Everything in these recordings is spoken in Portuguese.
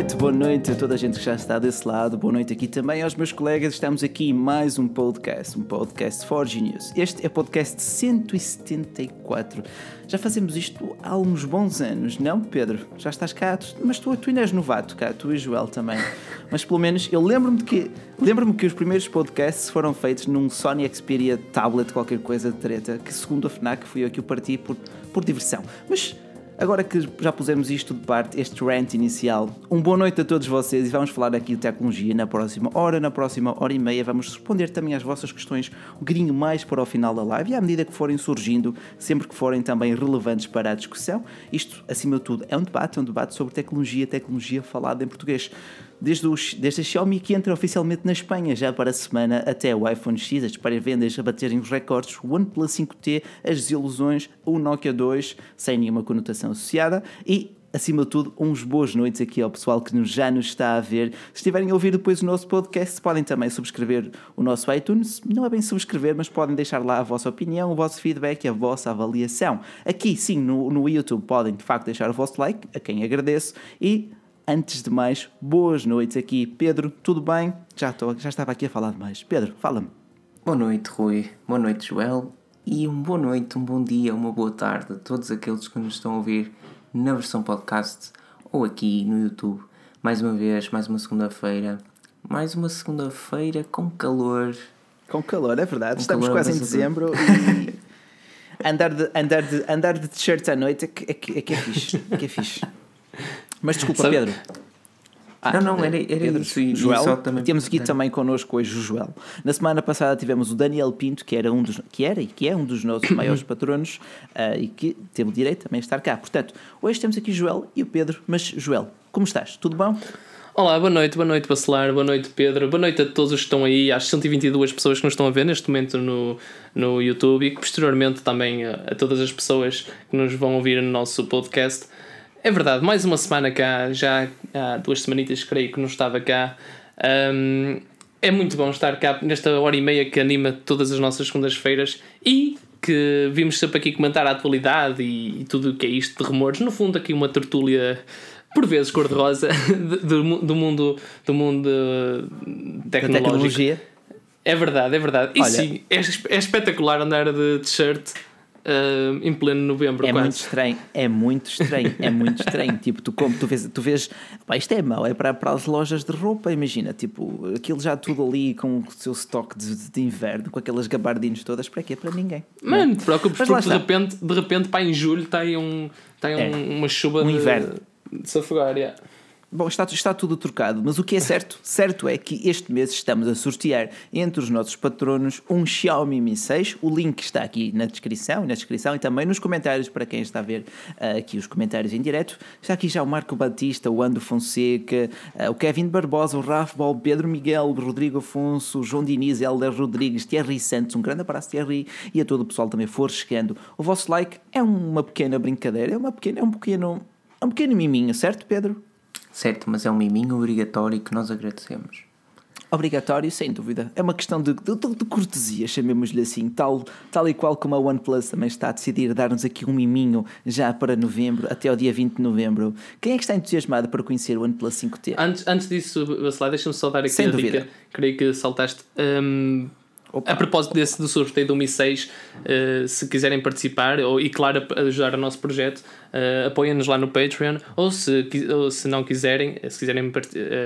noite, boa noite a toda a gente que já está desse lado, boa noite aqui também aos meus colegas. Estamos aqui em mais um podcast, um podcast for Genius. Este é o podcast 174. Já fazemos isto há uns bons anos, não, Pedro? Já estás cá, mas tu, tu ainda és novato cá, tu e Joel também. Mas pelo menos eu lembro-me de que lembro-me que os primeiros podcasts foram feitos num Sony Xperia tablet, qualquer coisa de treta, que segundo a FNAC fui eu que o parti por, por diversão. Mas Agora que já pusemos isto de parte, este rant inicial, um boa noite a todos vocês e vamos falar aqui de tecnologia na próxima hora, na próxima hora e meia. Vamos responder também às vossas questões um bocadinho mais para o final da live e à medida que forem surgindo, sempre que forem também relevantes para a discussão. Isto, acima de tudo, é um debate, é um debate sobre tecnologia, tecnologia falada em português desde, os, desde a Xiaomi que entra oficialmente na Espanha já para a semana até o iPhone X, as para-vendas a baterem os recordes, o OnePlus 5T, as desilusões, o Nokia 2, sem nenhuma conotação associada e acima de tudo, uns boas noites aqui ao pessoal que já nos está a ver. Se estiverem a ouvir depois o nosso podcast, podem também subscrever o nosso iTunes. Não é bem subscrever, mas podem deixar lá a vossa opinião, o vosso feedback e a vossa avaliação. Aqui, sim, no, no YouTube, podem de facto deixar o vosso like, a quem agradeço, e Antes de mais, boas noites aqui. Pedro, tudo bem? Já, estou, já estava aqui a falar demais. Pedro, fala-me. Boa noite, Rui. Boa noite, Joel. E um boa noite, um bom dia, uma boa tarde a todos aqueles que nos estão a ouvir na versão podcast ou aqui no YouTube. Mais uma vez, mais uma segunda-feira. Mais uma segunda-feira com calor. Com calor, é verdade. Com Estamos quase em dezembro e andar de, andar de, andar de t-shirt à noite é que é, que, é, que é fixe. É que é fixe. Mas desculpa, Sabe? Pedro. Ah, não, não, era, era Pedro, isso. E, Joel, também... temos aqui também connosco hoje o Joel. Na semana passada tivemos o Daniel Pinto, que era um dos, que era e que é um dos nossos maiores patronos uh, e que teve o direito também de estar cá. Portanto, hoje temos aqui o Joel e o Pedro. Mas, Joel, como estás? Tudo bom? Olá, boa noite, boa noite Bacelar, boa noite Pedro, boa noite a todos os que estão aí, às 122 pessoas que nos estão a ver neste momento no, no YouTube e que posteriormente também a, a todas as pessoas que nos vão ouvir no nosso podcast. É verdade, mais uma semana cá, já há duas semanitas creio que não estava cá. Um, é muito bom estar cá nesta hora e meia que anima todas as nossas segundas-feiras e que vimos sempre aqui comentar a atualidade e, e tudo o que é isto de rumores. No fundo, aqui uma tertúlia por vezes cor-de-rosa do, do, mundo, do mundo tecnológico. Da tecnologia. É verdade, é verdade. E Olha, sim, é, é espetacular andar de t-shirt Uh, em pleno novembro. É quase. muito estranho, é muito estranho, é muito estranho. tipo, tu, como, tu vês, tu vês pá, isto é mau, é para, para as lojas de roupa, imagina, tipo, aquilo já tudo ali com o seu estoque de, de inverno, com aquelas gabardinhas todas, para quê? Para ninguém. Mano, não te preocupes, porque de repente, de repente, para em julho está aí, um, aí é, um, uma chuva um de, inverno. de se afogar, yeah. Bom, está, está tudo trocado, mas o que é certo? certo é que este mês estamos a sortear entre os nossos patronos um Xiaomi Mi 6. O link está aqui na descrição, na descrição e também nos comentários para quem está a ver uh, aqui os comentários em direto. Está aqui já o Marco Batista, o Ando Fonseca, uh, o Kevin Barbosa, o Rafa Ball, Pedro Miguel, o Rodrigo Afonso, o João Diniz, Helder Rodrigues, Thierry Santos. Um grande abraço, Thierry, e a todo o pessoal também for chegando. O vosso like é uma pequena brincadeira, é, uma pequena, é um pequeno, é um pequeno miminho, certo, Pedro? Certo, mas é um miminho obrigatório que nós agradecemos. Obrigatório, sem dúvida. É uma questão de, de, de cortesia, chamemos-lhe assim. Tal, tal e qual como a OnePlus também está a decidir dar-nos aqui um miminho já para novembro, até ao dia 20 de novembro. Quem é que está entusiasmado para conhecer o OnePlus 5T? Antes, antes disso, Bacelar, deixa-me só dar aqui sem a dúvida. dica. Creio que saltaste. Um Opa. A propósito desse do sorteio do Mi 6, uh, se quiserem participar ou, e, claro, ajudar o nosso projeto, uh, apoiem-nos lá no Patreon. Ou se, ou se não quiserem, se quiserem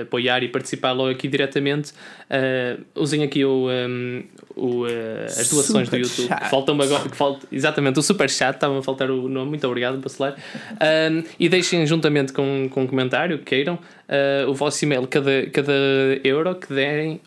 apoiar e participar logo aqui diretamente, uh, usem aqui o, um, o, as doações super do YouTube. Faltam agora, que falta, exatamente, o Super Chat, estava a faltar o nome, muito obrigado, Bacelar. Um, e deixem juntamente com, com um comentário, queiram, o vosso e-mail, cada, cada euro que derem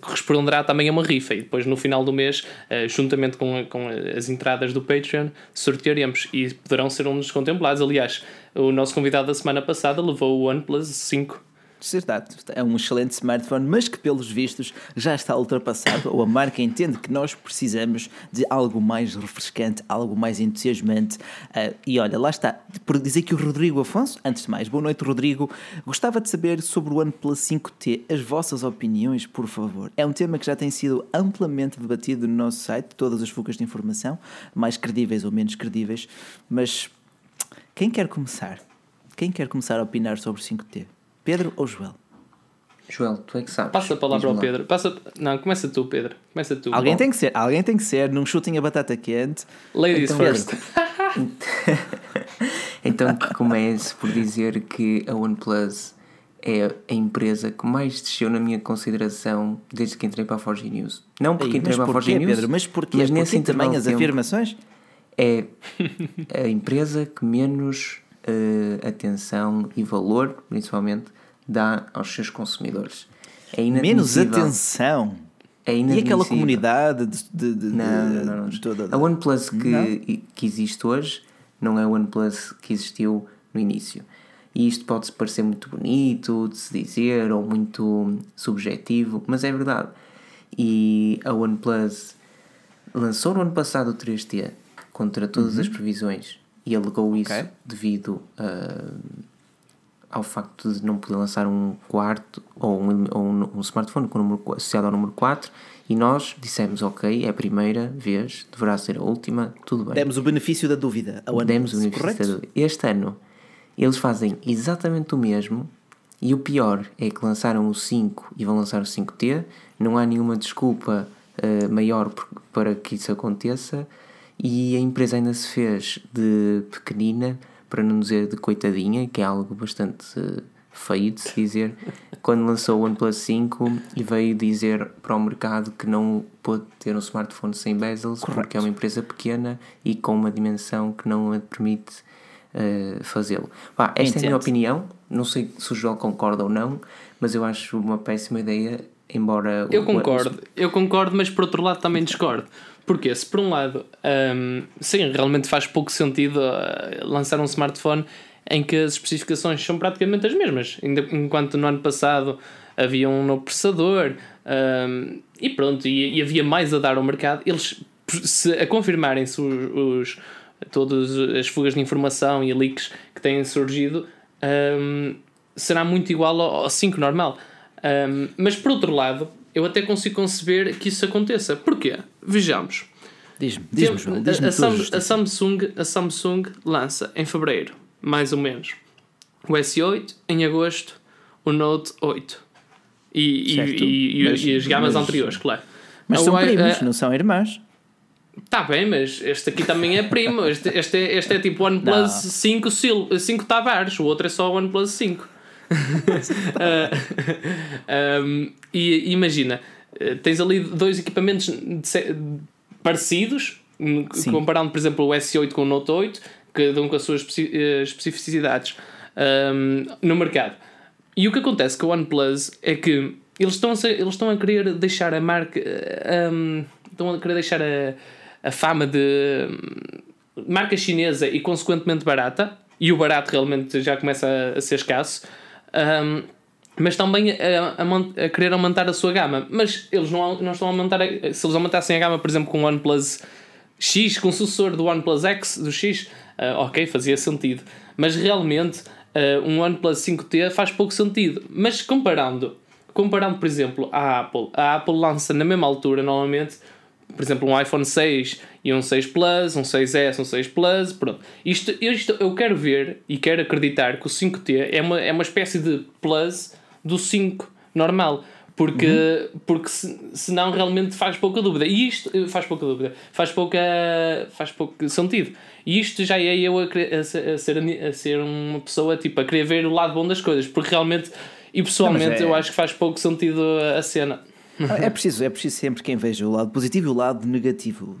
corresponderá também a uma rifa. E depois, no final do mês, uh, juntamente com, com as entradas do Patreon, sortearemos e poderão ser um dos contemplados. Aliás, o nosso convidado da semana passada levou o OnePlus 5 verdade, é um excelente smartphone, mas que pelos vistos já está ultrapassado, ou a marca entende que nós precisamos de algo mais refrescante, algo mais entusiasmante. Uh, e olha, lá está, por dizer que o Rodrigo Afonso, antes de mais, boa noite, Rodrigo, gostava de saber sobre o OnePlus 5T, as vossas opiniões, por favor. É um tema que já tem sido amplamente debatido no nosso site, todas as fugas de informação, mais credíveis ou menos credíveis, mas quem quer começar? Quem quer começar a opinar sobre o 5T? Pedro ou Joel? Joel, tu é que sabes. Passa a palavra ao Pedro. Passa... Não, começa tu, Pedro. Começa tu. Alguém Bom. tem que ser, alguém tem que ser, num shooting a batata quente. Ladies então, first. então que comece por dizer que a OnePlus é a empresa que mais desceu na minha consideração desde que entrei para a Forge News. Não porque Ei, entrei para a Forge News, Pedro, mas porque mas nesse também as afirmações? É a empresa que menos uh, atenção e valor, principalmente, dá aos seus consumidores. É menos atenção. É e aquela comunidade de, de, de, não, não, não, toda. A OnePlus que, que existe hoje não é a OnePlus que existiu no início. E isto pode parecer muito bonito de se dizer ou muito subjetivo, mas é verdade. E a OnePlus lançou no ano passado o 3T contra todas uhum. as previsões e alegou isso okay. devido a, ao facto de não poder lançar um quarto ou um, ou um, um smartphone com o número, associado ao número 4 e nós dissemos ok, é a primeira vez, deverá ser a última, tudo bem. Demos o benefício da dúvida ao ano Demos o benefício correto? da dúvida. Este ano eles fazem exatamente o mesmo e o pior é que lançaram o 5 e vão lançar o 5T, não há nenhuma desculpa uh, maior para que isso aconteça e a empresa ainda se fez de pequenina, para não dizer de coitadinha, que é algo bastante uh, feio de se dizer, quando lançou o OnePlus 5 e veio dizer para o mercado que não pôde ter um smartphone sem bezels porque é uma empresa pequena e com uma dimensão que não a permite uh, fazê-lo. esta Entendo. é a minha opinião, não sei se o João concorda ou não, mas eu acho uma péssima ideia, embora... Eu o, concordo, eu concordo, mas por outro lado também discordo. Porque se por um lado, um, sim, realmente faz pouco sentido uh, lançar um smartphone em que as especificações são praticamente as mesmas, enquanto no ano passado havia um novo processador um, e pronto, e, e, havia mais a dar ao mercado, eles se, a confirmarem-se os, os todas as fugas de informação e leaks que têm surgido, um, será muito igual ao, ao 5 normal. Um, mas por outro lado, eu até consigo conceber que isso aconteça. Porquê? Vejamos. Diz-me, diz-me, João. Diz a, a, a, Samsung, a Samsung lança em fevereiro, mais ou menos, o S8, em agosto, o Note 8. E, e, e, mas, e, as gamas mas, anteriores, claro. Mas são primos, não são irmãs. Tá bem, mas este aqui também é primo. Este, este, é, este é tipo OnePlus 5, 5 Tavares, o outro é só OnePlus 5. uh, um, e imagina, eh, tens ali dois equipamentos parecidos, Sim. comparando, por exemplo, o S8 com o Note 8, cada um com as suas eh, especificidades um, no mercado. E o que acontece com o OnePlus é que eles estão a, eles estão a querer deixar a marca. Um, estão a querer deixar a a fama de hum, marca chinesa e consequentemente barata, e o barato realmente já começa a, a ser escasso, um, mas também a, a, a, querer aumentar a sua gama. Mas eles não, não estão a aumentar, se eles aumentassem a gama, por exemplo, com o OnePlus X, com o sucessor do OnePlus X, do X, uh, ok, fazia sentido. Mas realmente uh, um OnePlus 5T faz pouco sentido. Mas comparando, comparando, por exemplo, a Apple, a Apple lança na mesma altura, normalmente, por exemplo, um iPhone 6 e um 6 Plus, um 6S, um 6 Plus, pronto. Isto, isto eu quero ver e quero acreditar que o 5T é uma, é uma espécie de Plus do 5 normal. Porque, uhum. porque se, senão realmente faz pouca dúvida. E isto faz pouca dúvida, faz pouca faz pouco sentido. E isto já é eu a, a, ser, a ser uma pessoa tipo, a querer ver o lado bom das coisas, porque realmente e pessoalmente é... eu acho que faz pouco sentido a cena. É preciso, é preciso sempre quem veja o lado positivo e o lado negativo.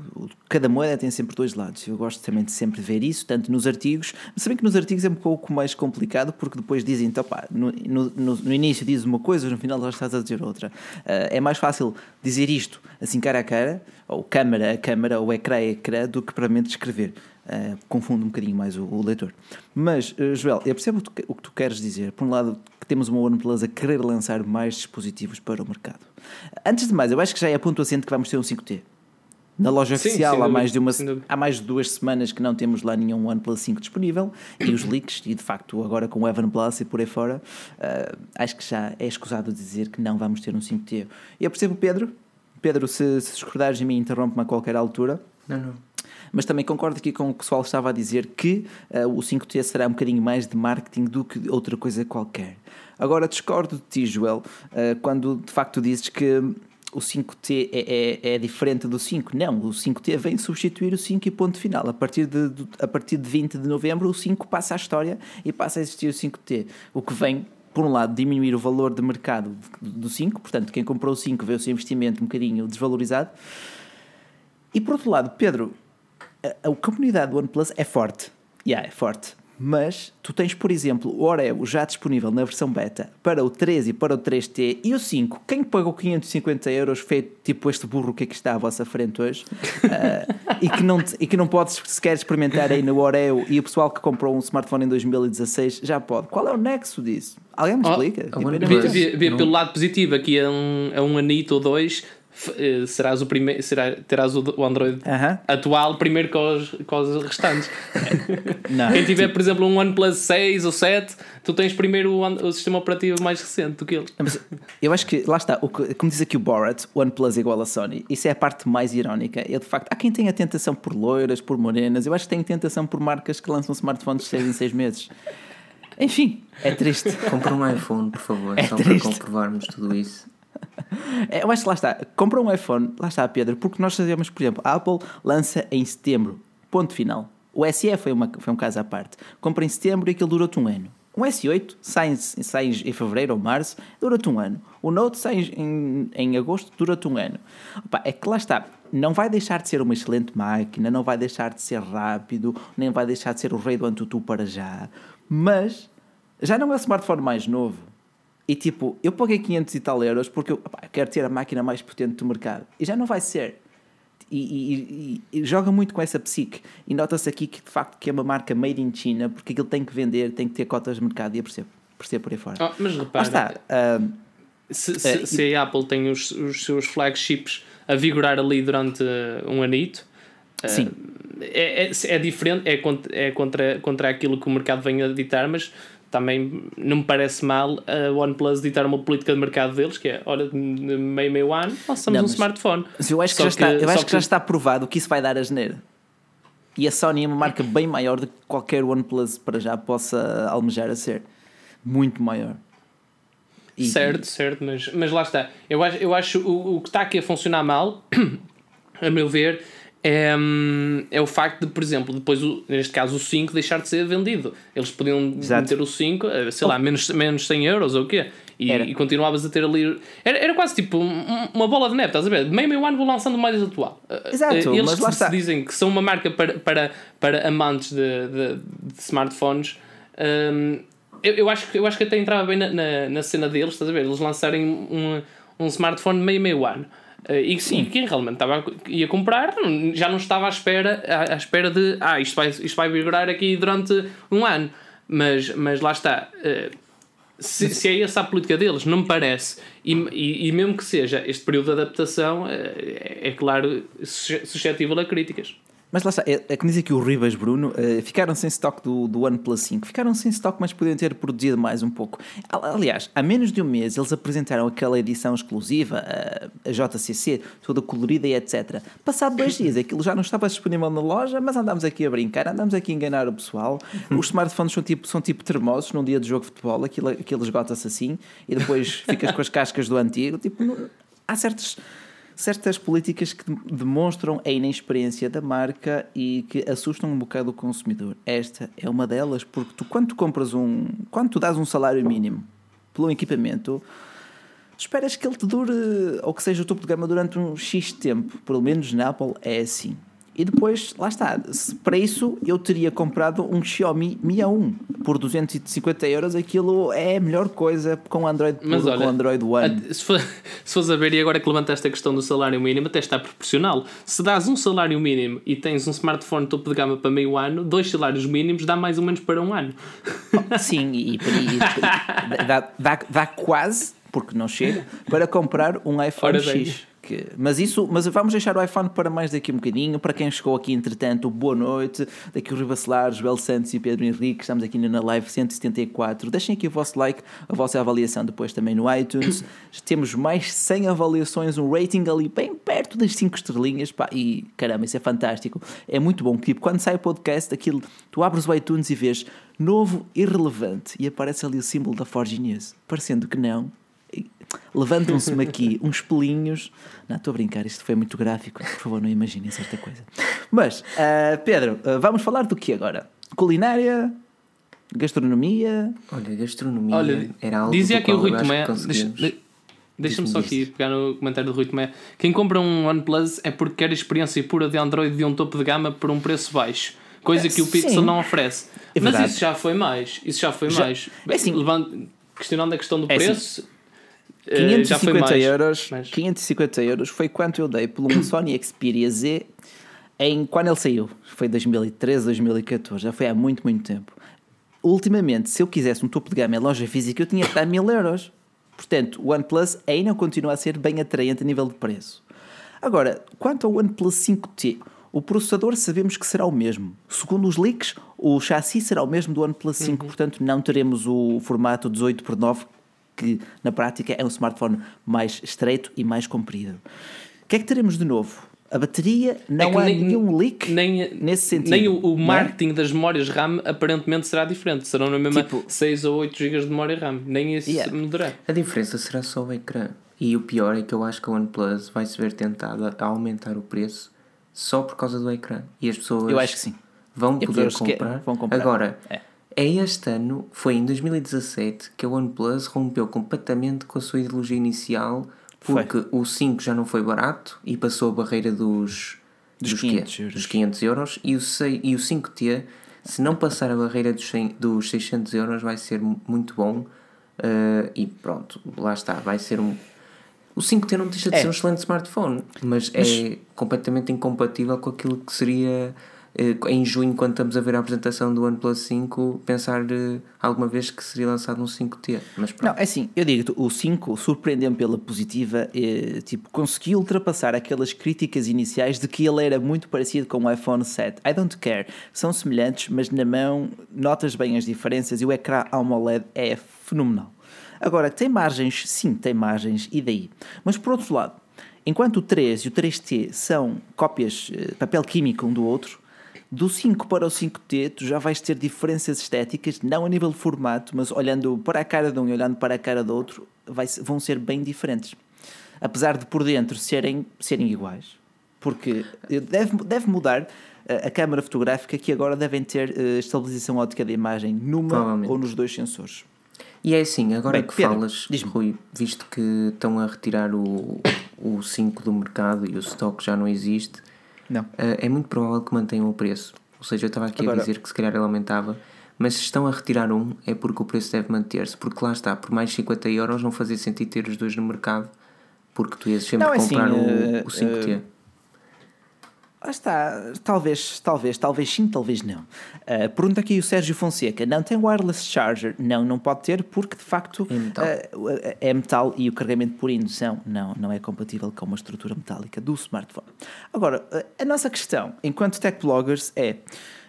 Cada moeda tem sempre dois lados. Eu gosto também de sempre ver isso, tanto nos artigos, mas sabem que nos artigos é um pouco mais complicado porque depois dizem, então pá, no, no, no início dizes uma coisa, no final já estás a dizer outra. Uh, é mais fácil dizer isto assim cara a cara, ou câmara a câmara, ou ecrã a ecrã, do que para mente escrever. Uh, confunde um bocadinho mais o, o leitor. Mas, uh, Joel, eu percebo o que tu queres dizer. Por um lado, que temos uma OnePlus a querer lançar mais dispositivos para o mercado. Antes de mais, eu acho que já é ponto assente que vamos ter um 5T. Na loja Sim, oficial há, mais de uma, há mais de duas semanas que não temos lá nenhum OnePlus 5 disponível e os leaks, e de facto agora com o Evan Plus e por aí fora, uh, acho que já é escusado dizer que não vamos ter um 5T. Eu percebo Pedro, Pedro, se, se discordares de mim, interrompe-me a qualquer altura. Não, não. Mas também concordo aqui com o que o pessoal estava a dizer que uh, o 5T será um bocadinho mais de marketing do que outra coisa qualquer. Agora discordo de ti, Joel, uh, quando de facto dizes que o 5T é, é, é, diferente do 5. Não, o 5T vem substituir o 5 e ponto final. A partir, de, a partir de 20 de novembro, o 5 passa à história e passa a existir o 5T. O que vem por um lado, diminuir o valor de mercado do 5, portanto, quem comprou o 5 vê o seu investimento um bocadinho desvalorizado. E por outro lado, Pedro, a, a comunidade do OnePlus é forte. Yeah, é forte. Mas tu tens, por exemplo, o Oreo já disponível na versão beta para o 13 e para o 3T e o 5. Quem pagou 550 euros feito tipo este burro que aqui está à vossa frente hoje uh, e, que não, e que não pode sequer experimentar aí no Oreo e o pessoal que comprou um smartphone em 2016 já pode. Qual é o nexo disso? Alguém me explica? Oh, tipo, vê, vê, pelo lado positivo, aqui é um, é um anito ou dois eh, serás o primeiro, será, terás o, Android uh -huh. atual primeiro com os, com os restantes. Não, Quem tiver, por exemplo, um OnePlus 6 ou 7, tu tens primeiro o, o sistema operativo mais recente do que ele. Mas eu acho que, lá está, o que, como diz aqui o Borat, OnePlus é igual a Sony. Isso é a parte mais irónica. É de facto, há quem tenha tentação por loiras, por morenas. Eu acho que tem tentação por marcas que lançam smartphones de 6 em 6 meses. Enfim, é triste. Compra um iPhone, por favor, é só triste. para comprovarmos tudo isso. É, eu acho que lá está. Compra um iPhone, lá está, Pedro, porque nós sabemos, por exemplo, a Apple lança em setembro, ponto final. O SE foi, uma, foi um caso à parte. Compra em setembro e aquilo durou-te um ano. Um S8 sai, sai em fevereiro ou março, dura-te um ano. O Note sai em, em agosto, dura-te um ano. Opa, é que lá está. Não vai deixar de ser uma excelente máquina, não vai deixar de ser rápido, nem vai deixar de ser o rei do Antutu para já. Mas já não é o smartphone mais novo. E tipo, eu paguei 500 e tal euros porque eu opa, quero ter a máquina mais potente do mercado. E já não vai ser. E, e, e, e joga muito com essa psique. E nota-se aqui que de facto que é uma marca made in China porque aquilo tem que vender, tem que ter cotas de mercado e eu percebo, percebo por aí fora. Oh, mas repara, está, uh, se, se, uh, se, a Apple tem os, os seus flagships a vigorar ali durante um anito, uh, Sim. É, é, é, diferente, é, contra, é contra, contra aquilo que o mercado vem a ditar, mas também não me parece mal a OnePlus ditar uma política de mercado deles, que é, olha, meio, meio ano, lançamos não, um smartphone. Eu acho que, já, está, eu acho que, que já está provado que isso vai dar a geneira. E a Sony é uma marca bem maior do que qualquer OnePlus para já possa almejar a ser. Muito maior. E, certo, e... certo, mas, mas lá está. Eu acho, eu acho o, o que está aqui a funcionar mal, a meu ver, é, é o facto de, por exemplo, depois, o, neste caso, o 5 deixar de ser vendido. Eles podiam Exato. meter o 5, eh, sei lá, menos, menos 100 euros ou o quê? E, e, continuavas a ter ali. Era, era quase tipo uma bola de neve, estás a ver? De meio meio ano vou lançando o mais atual. Eh, Exato, Eles mas lá dizem que são uma marca para, para, para amantes de, de, de smartphones. Um, eu, eu, acho, eu acho que até entrava bem na, na, na, cena deles, estás a ver? Eles lançarem um, um smartphone meio meio ano. Uh, e sim, quem realmente estava, ia comprar já não estava à espera, à, à, espera de ah, isto vai, isto vai vigorar aqui durante um ano. Mas, mas lá está. Uh, se, se, é essa a política deles, não me parece. E, e, e mesmo que seja este período de adaptação, uh, é, é claro, suscetível a críticas. Mas lá está, é, é como diz aqui o Ribas Bruno, uh, ficaram sem stock do, do OnePlus 5. Ficaram sem stock, mas podiam ter produzido mais um pouco. Aliás, há menos de um mês eles apresentaram aquela edição exclusiva, a, a JCC, toda colorida e etc. Passado dois dias, aquilo já não estava disponível na loja, mas andámos aqui a brincar, andámos aqui a enganar o pessoal. Os smartphones são tipo, são tipo termosos num dia de jogo de futebol, aquilo, aquilo esgota-se assim e depois ficas com as cascas do antigo. Tipo, há certos certas políticas que demonstram a inexperiência da marca e que assustam um bocado o consumidor. Esta é uma delas, porque tu, quando tu compras um. Quando tu dás um salário mínimo pelo equipamento, esperas que ele te dure, ou que seja o topo de gama durante um X tempo. Pelo menos na Apple é assim. E depois, lá está, para isso eu teria comprado um Xiaomi Mi A1 por 250 euros. Aquilo é a melhor coisa com Android Mas olha, com Android One. Se, for, se fores a ver, e agora que levantaste a questão do salário mínimo, até está proporcional. Se dás um salário mínimo e tens um smartphone topo de gama para meio ano, dois salários mínimos dá mais ou menos para um ano. Sim, e, e, e dá, dá, dá quase, porque não chega, para comprar um iPhone X. porque. Mas isso, mas vamos deixar o iPhone para mais daqui um bocadinho. Para quem chegou aqui, entretanto, boa noite. Daqui o Rui Bacelar, Joel Santos e Pedro Henrique. Estamos aqui na live 174. Deixem aqui o vosso like, a vossa avaliação depois também no iTunes. Temos mais 100 avaliações, um rating ali bem perto das 5 estrelinhas. Pá, e caramba, isso é fantástico. É muito bom. Tipo, quando sai o podcast, aquilo, tu abres o iTunes e vês novo irrelevante e aparece ali o símbolo da Forge News. Parecendo que não, levantam-se-me aqui uns pelinhos. Não, estou a brincar, isto foi muito gráfico. Por favor, não imaginem certa coisa. Mas, uh, Pedro, uh, vamos falar do que agora? Culinária? Gastronomia? Olha, gastronomia Olha, era algo Dizia aqui o Rui Tomé. Deixa-me só aqui pegar no comentário do Rui Tomé. Quem compra um OnePlus é porque quer a experiência pura de Android de um topo de gama por um preço baixo. Coisa que o Pixel Sim. não oferece. É Mas isso já foi mais. Isso já foi já, mais. É assim, Levando, questionando a questão do é assim, preço. Assim, 550 euros, mas... 550 euros foi quanto eu dei por um Sony Xperia Z em quando ele saiu. Foi 2013, 2014, já foi há muito, muito tempo. Ultimamente, se eu quisesse um topo de gama em loja física, eu tinha que dar 1000 euros. Portanto, o OnePlus ainda continua a ser bem atraente a nível de preço. Agora, quanto ao OnePlus 5T, o processador sabemos que será o mesmo. Segundo os leaks, o chassi será o mesmo do OnePlus 5, uhum. portanto não teremos o formato 18 por 9 que na prática é um smartphone mais estreito e mais comprido. O que é que teremos de novo? A bateria não é há nem, nenhum leak nem, nesse sentido. Nem o, o é? marketing é? das memórias RAM aparentemente será diferente. Serão na mesma tipo, 6 ou 8 GB de memória RAM. Nem isso yeah. mudará. A diferença será só o ecrã. E o pior é que eu acho que a OnePlus vai se ver tentada a aumentar o preço só por causa do ecrã. E as pessoas eu acho que sim. vão poder comprar. vão comprar. Agora, é. É este ano, foi em 2017, que a OnePlus rompeu completamente com a sua ideologia inicial, porque foi. o 5 já não foi barato e passou a barreira dos, dos, dos 500, euros. dos 500 euros e o, 6, e o 5T, se não passar a barreira dos, 100, dos 600 euros, vai ser muito bom. Uh, e pronto, lá está, vai ser um. O 5T não deixa de é. ser um excelente smartphone, mas, mas é completamente incompatível com aquilo que seria em junho, quando estamos a ver a apresentação do OnePlus 5, pensar uh, alguma vez que seria lançado um 5T. Mas Não, é assim, eu digo o 5 surpreendeu-me pela positiva, eh, tipo, conseguiu ultrapassar aquelas críticas iniciais de que ele era muito parecido com o iPhone 7. I don't care, são semelhantes, mas na mão notas bem as diferenças e o ecrã AMOLED é fenomenal. Agora, tem margens? Sim, tem margens, e daí? Mas por outro lado, enquanto o 3 e o 3T são cópias, papel químico um do outro, do 5 para o 5T, tu já vais ter diferenças estéticas, não a nível de formato, mas olhando para a cara de um e olhando para a cara do outro, vai, vão ser bem diferentes. Apesar de por dentro serem, serem iguais. Porque deve, deve mudar a, a câmara fotográfica, que agora devem ter uh, estabilização ótica da imagem numa ou nos dois sensores. E é assim, agora Bem, que Pedro, falas, Rui, visto que estão a retirar o, o 5 do mercado e o stock já não existe, não. Uh, é muito provável que mantenham o preço. Ou seja, eu estava aqui Agora, a dizer que se calhar ele aumentava, mas se estão a retirar um, é porque o preço deve manter-se. Porque lá está, por mais 50 euros não fazia sentido ter os dois no mercado, porque tu ias sempre não, é comprar assim, o, uh, o 5T. Uh, Lá está, talvez, talvez, talvez sim, talvez não. Uh, pergunta aqui o Sérgio Fonseca: não tem wireless charger? Não, não pode ter, porque de facto é metal, uh, é metal e o carregamento por indução não, não é compatível com uma estrutura metálica do smartphone. Agora, uh, a nossa questão, enquanto tech bloggers, é: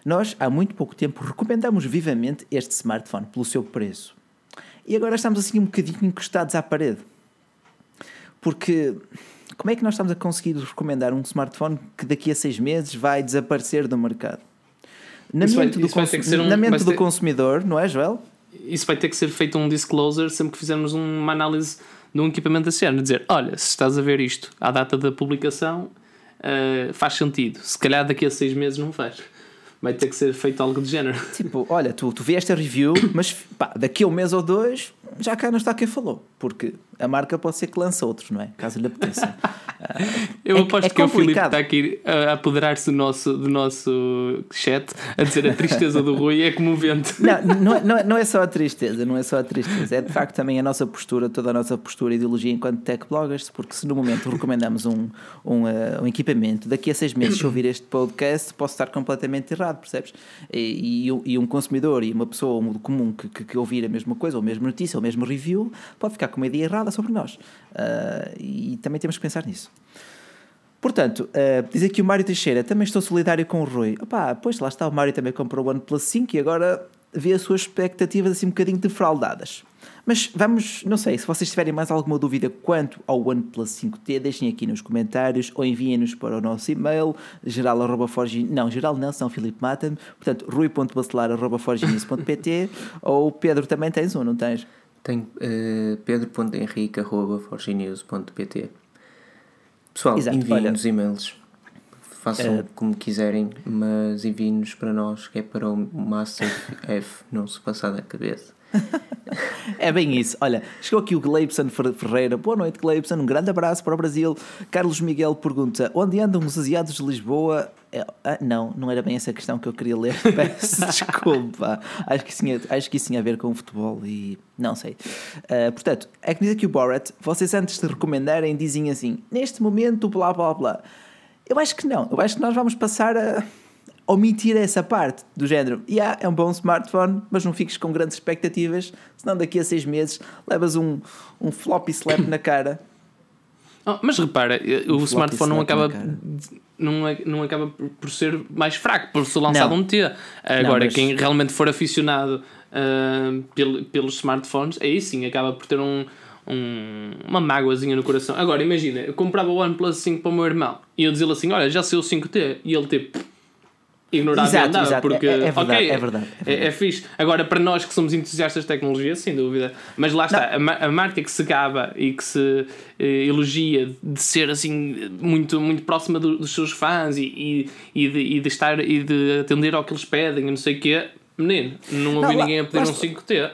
nós há muito pouco tempo recomendamos vivamente este smartphone pelo seu preço. E agora estamos assim um bocadinho encostados à parede. Porque como é que nós estamos a conseguir recomendar um smartphone que daqui a seis meses vai desaparecer do mercado? Na isso mente, vai, do, cons um, na mente do ter... consumidor, não é, Joel? Isso vai ter que ser feito um disclosure sempre que fizermos uma análise de um equipamento desse ano. Dizer, olha, se estás a ver isto à data da publicação, uh, faz sentido. Se calhar daqui a seis meses não faz vai ter que ser feito algo de género. Tipo, olha, tu, tu vieste a review, mas pá, daqui a um mês ou dois já cá não está quem falou, porque a marca pode ser que lance outros, não é? Caso lhe apeteça. Eu é, aposto é que o Filipe está aqui a apoderar-se do nosso, do nosso chat a dizer a tristeza do Rui é comovente. Não, não, é, não, é, não é só a tristeza, não é só a tristeza, é de facto também a nossa postura, toda a nossa postura e ideologia enquanto tech bloggers, porque se no momento recomendamos um, um, uh, um equipamento, daqui a seis meses, se ouvir este podcast, posso estar completamente errado percebes? E, e, e, um consumidor e uma pessoa um comum que, que, que, ouvir a mesma coisa, ou a mesma notícia, ou o mesmo review, pode ficar com uma ideia errada sobre nós. Uh, e também temos que pensar nisso. Portanto, uh, diz aqui o Mário Teixeira, também estou solidário com o Rui. Opá, pois lá está, o Mário também comprou o OnePlus 5 e agora vê as suas expectativas assim um bocadinho defraudadas. Mas vamos, não sei, se vocês tiverem mais alguma dúvida quanto ao OnePlus 5T, deixem aqui nos comentários ou enviem-nos para o nosso e-mail, geral.forge... Não, geral não, são Filipe mata-me. Portanto, ou Pedro, também tens um, não tens? Tenho uh, Pessoal, enviem-nos e-mails. Façam uh, como quiserem, mas enviem-nos para nós, que é para o Massive F não se passar da cabeça. é bem isso. Olha, chegou aqui o Gleibson Ferreira. Boa noite, Gleibson. Um grande abraço para o Brasil. Carlos Miguel pergunta: onde andam os asiados de Lisboa? É, ah, não, não era bem essa questão que eu queria ler. Peço desculpa. Acho que, isso tinha, acho que isso tinha a ver com o futebol e não sei. Uh, portanto, é que diz aqui o Borat: vocês antes de recomendarem dizem assim, neste momento, blá blá blá. Eu acho que não. Eu acho que nós vamos passar a omitir essa parte do género. Yeah, é um bom smartphone, mas não fiques com grandes expectativas, senão daqui a seis meses levas um, um floppy slap na cara. Oh, mas repara, um o smartphone não acaba, não, é, não acaba por ser mais fraco, por ser lançado não. um T. Agora, não, mas... quem realmente for aficionado uh, pel, pelos smartphones, aí sim acaba por ter um, um, uma mágoazinha no coração. Agora, imagina, eu comprava o OnePlus 5 para o meu irmão e eu dizia-lhe assim: Olha, já sei o 5T, e ele tipo ignorar exato, andava, exato. porque é, é, verdade, okay, é, verdade, é, verdade. É, é fixe. Agora, para nós que somos entusiastas de tecnologia, sem dúvida. Mas lá está, a, a, marca que se gaba e que se eh, elogia de ser assim muito, muito próxima do, dos seus fãs e, e, e, de, e, de, estar e de atender ao que eles pedem e não sei o quê, menino, não ouvi não, ninguém a pedir um 5T.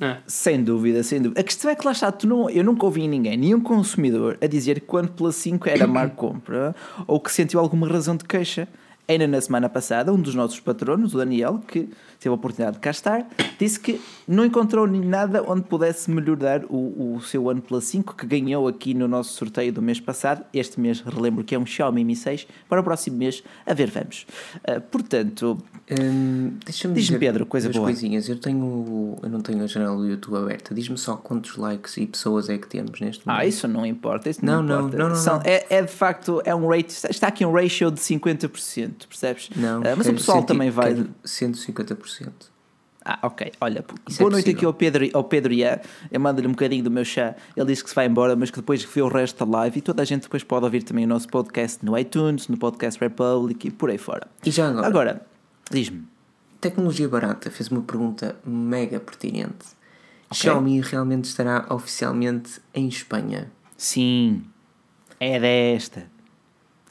É. Sem dúvida, sem dúvida. A questão é que lá está, tu não, eu nunca ouvi ninguém, nenhum consumidor, a dizer que quando pela 5 era má compra ou que sentiu alguma razão de queixa. Ainda na semana passada, um dos nossos patronos, o Daniel, que teve a oportunidade de cá estar, disse que não encontrou nada onde pudesse melhorar o, o seu OnePlus 5 que ganhou aqui no nosso sorteio do mês passado. Este mês, relembro que é um Xiaomi Mi 6. Para o próximo mês, a ver, vamos. Uh, portanto, hum, deixa-me diz Pedro, coisa boa. coisinhas. Eu, tenho, eu não tenho a janela do YouTube aberta. Diz-me só quantos likes e pessoas é que temos neste momento. Ah, isso não importa. Isso não, não, importa. não, não, não, São, É, é de facto, é um rate, está aqui um ratio de 50%, percebes? Não, uh, mas o pessoal também vai. 150%. Ah, ok. Olha, Isso boa é noite aqui ao Pedro, ao Pedro Iá. Eu mando-lhe um bocadinho do meu chá. Ele disse que se vai embora, mas que depois vê o resto da live e toda a gente depois pode ouvir também o nosso podcast no iTunes, no Podcast Republic e por aí fora. E já agora? Agora, diz-me. Tecnologia barata fez uma pergunta mega pertinente. Okay. Xiaomi realmente estará oficialmente em Espanha? Sim. É desta.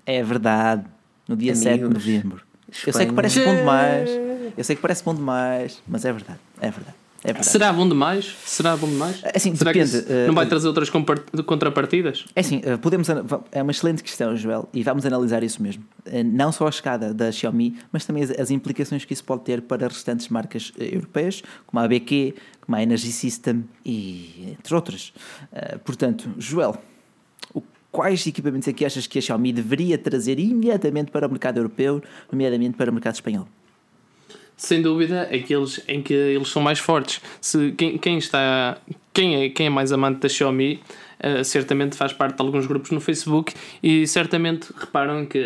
É verdade. No dia Amigos, 7 de novembro. Espanha. Eu sei que parece bom demais. Eu sei que parece bom demais, mas é verdade. É verdade. É verdade. Será bom demais? Será bom demais? É assim, Será depende. Que não vai eh, trazer outras contrapartidas? É assim, eh, podemos, é uma excelente questão, Joel, e vamos analisar isso mesmo. Eh, não só a escada da Xiaomi, mas também as, as implicações que isso pode ter para restantes marcas europeias, como a ABQ, como a Energy System e entre outras. Portanto, Joel, quais equipamentos é que achas que a Xiaomi deveria trazer imediatamente para o mercado europeu, nomeadamente para o mercado espanhol? sem dúvida, aqueles em que eles são mais fortes. Se, quem, quem está. Quem é, quem é mais amante da Xiaomi uh, certamente faz parte de alguns grupos no Facebook e certamente reparam que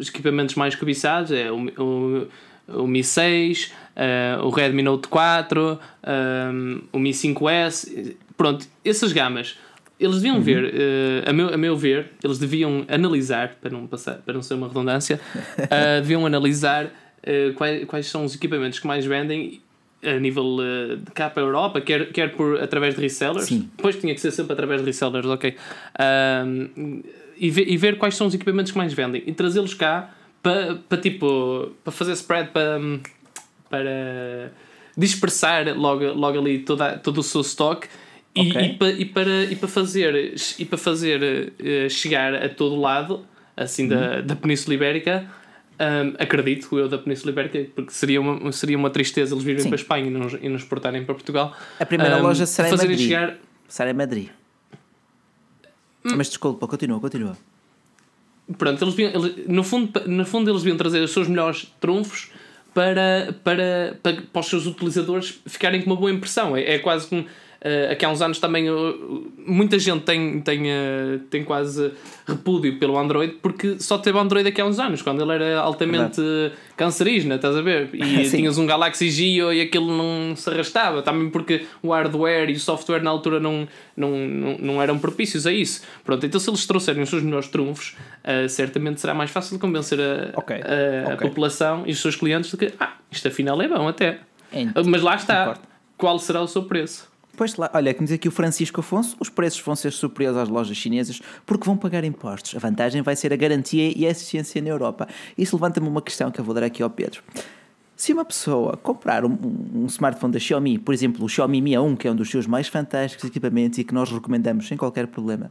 os equipamentos mais cobiçados é o, o, o Mi 6, uh, eh, o Redmi Note 4, um, eh, o Mi 5S. Pronto, essas gamas eles deviam uhum. ver, uh, a, meu, a meu ver, eles deviam analisar, para não, passar, para não ser uma redundância, uh, deviam analisar uh, quais, quais são os equipamentos que mais vendem a nível de cá para a Europa, quer, quer por, através de resellers. Sim. Depois tinha que ser sempre através de resellers, ok. e, ver, e ver quais são os equipamentos que mais vendem e trazê-los cá para, para tipo para fazer spread para, para dispersar logo, logo ali toda, todo o seu stock e, okay. e, para, e, para, e para fazer, e para fazer uh, chegar a todo lado assim uhum. da, da Península Ibérica um, acredito eu da Península Ibérica, porque seria uma, seria uma tristeza eles virem Sim. para a Espanha e nos, e nos exportarem para Portugal. A primeira um, loja será em Madrid. Chegar... Será em Madrid. Hum. Mas desculpa, continua, continua. Pronto, eles, viam, eles, no, fundo, no fundo eles deviam trazer os seus melhores trunfos para, para, para, para os seus utilizadores ficarem com uma boa impressão. É, é quase como Uh, aqui há uns anos também uh, muita gente tem, tem, uh, tem quase repúdio pelo Android porque só teve Android aqui há uns anos, quando ele era altamente cancerígeno, estás a ver? E tinhas um Galaxy Geo e aquilo não se arrastava, também porque o hardware e o software na altura não, não, não, não eram propícios a isso. Pronto, então se eles trouxerem os seus melhores trunfos, certamente será mais fácil de convencer a, okay. a, a okay. população e os seus clientes de que ah, isto afinal é bom até. Mas lá está. Qual será o seu preço? Pois lá, olha, como diz aqui o Francisco Afonso, os preços vão ser superiores às lojas chinesas porque vão pagar impostos. A vantagem vai ser a garantia e a eficiência na Europa. Isso levanta-me uma questão que eu vou dar aqui ao Pedro. Se uma pessoa comprar um, um, smartphone da Xiaomi, por exemplo, o Xiaomi Mi A1, que é um dos seus mais fantásticos equipamentos e que nós recomendamos sem qualquer problema,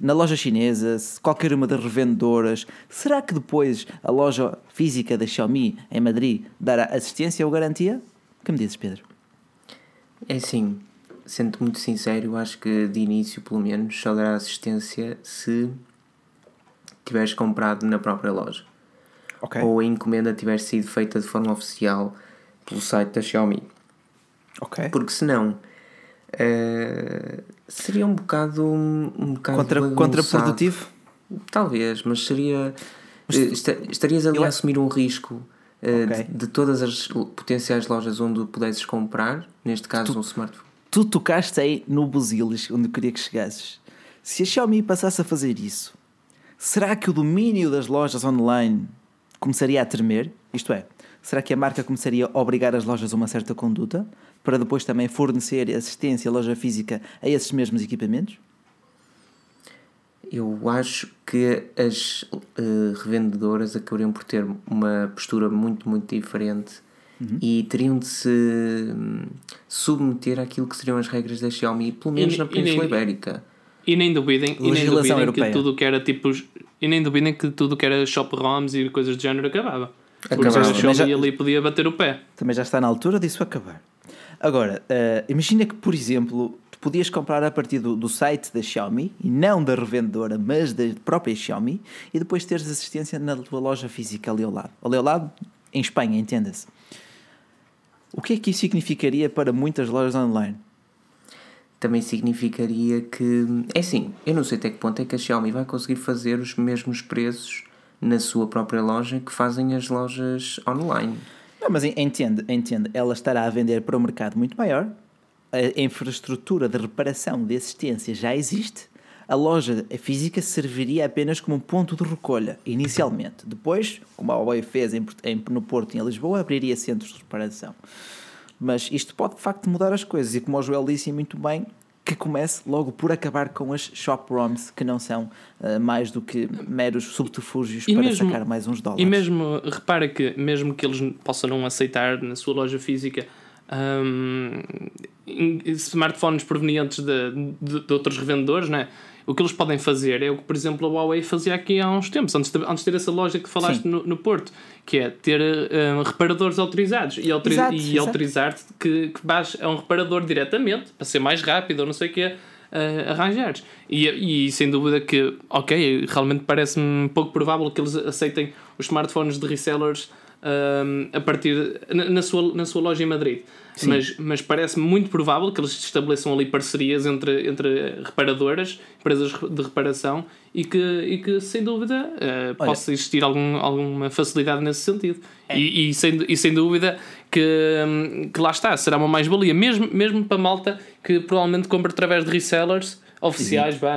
na loja chinesa, qualquer uma das revendedoras, será que depois a loja física da Xiaomi em Madrid dará assistência ou garantia? O que me dizes, Pedro? É sim, sendo muito sincero, acho que de início, pelo menos, só dará assistência se tiveres comprado na própria loja. Okay. Ou a encomenda tiver sido feita de forma oficial pelo site da Xiaomi. Okay. Porque senão uh, seria um bocado um, bocado Contra, contraprodutivo? Talvez, mas seria. Mas, uh, estarias ali a assumir um risco uh, okay. de, de, todas as potenciais lojas onde pudesses comprar, neste caso tu, um smartphone tu tocaste aí no buzilis onde eu queria que chegasses. Se a Xiaomi passasse a fazer isso, será que o domínio das lojas online começaria a tremer? Isto é, será que a marca começaria a obrigar as lojas a uma certa conduta para depois também fornecer assistência à loja física a esses mesmos equipamentos? Eu acho que as uh, revendedoras acabariam por ter uma postura muito, muito diferente uhum. e teriam de se hum, submeter àquilo que seriam as regras da Xiaomi, pelo menos e, na Península Ibérica. E nem duvidem, e nem duvidem que tudo que era tipo. E nem duvidem que tudo que era shop ROMs e coisas do género acabava. Porque a Xiaomi já, ali podia bater o pé. Também já está na altura disso acabar. Agora, uh, imagina que, por exemplo, tu podias comprar a partir do, do, site da Xiaomi, e não da revendedora, mas da própria Xiaomi, e depois teres assistência na tua loja física ali ao lado. Ali ao lado, em Espanha, entenda-se. O que é que isso significaria para muitas lojas online? Também significaria que. É assim, eu não sei até que ponto é que a Xiaomi vai conseguir fazer os mesmos preços na sua própria loja que fazem as lojas online. Não, mas entende, entende. Ela estará a vender para um mercado muito maior. A infraestrutura de reparação de assistência já existe a loja física serviria apenas como ponto de recolha, inicialmente. Depois, como a Huawei fez em, em, no Porto e em Lisboa, abriria centros de reparação. Mas isto pode de facto mudar as coisas, e como o Joel disse muito bem, que comece logo por acabar com as shop ROMs, que não são uh, mais do que meros subterfúgios e para mesmo, sacar mais uns dólares. E mesmo, repara que, mesmo que eles possam não aceitar na sua loja física um, smartphones provenientes de, de, de outros revendedores, né? O que eles podem fazer é o que, por exemplo, a Huawei fazia aqui há uns tempos, antes de, antes de ter essa loja que falaste no, no, Porto, que é ter um, reparadores autorizados e, autori e autorizar-te que, que vais a um reparador diretamente para ser mais rápido ou não sei o que uh, arranjares. E, e sem dúvida que, ok, realmente parece-me pouco provável que eles aceitem os smartphones de resellers um, a partir na, na, sua, na sua loja em Madrid. Mas, mas parece muito provável que eles estabeleçam ali parcerias entre, entre reparadoras, empresas de reparação, e que, e que sem dúvida uh, possa existir algum, alguma facilidade nesse sentido. É. E, e, sem, e sem dúvida que, hum, que lá está, será uma mais-valia, mesmo, mesmo para malta que provavelmente compra através de resellers oficiais, vá.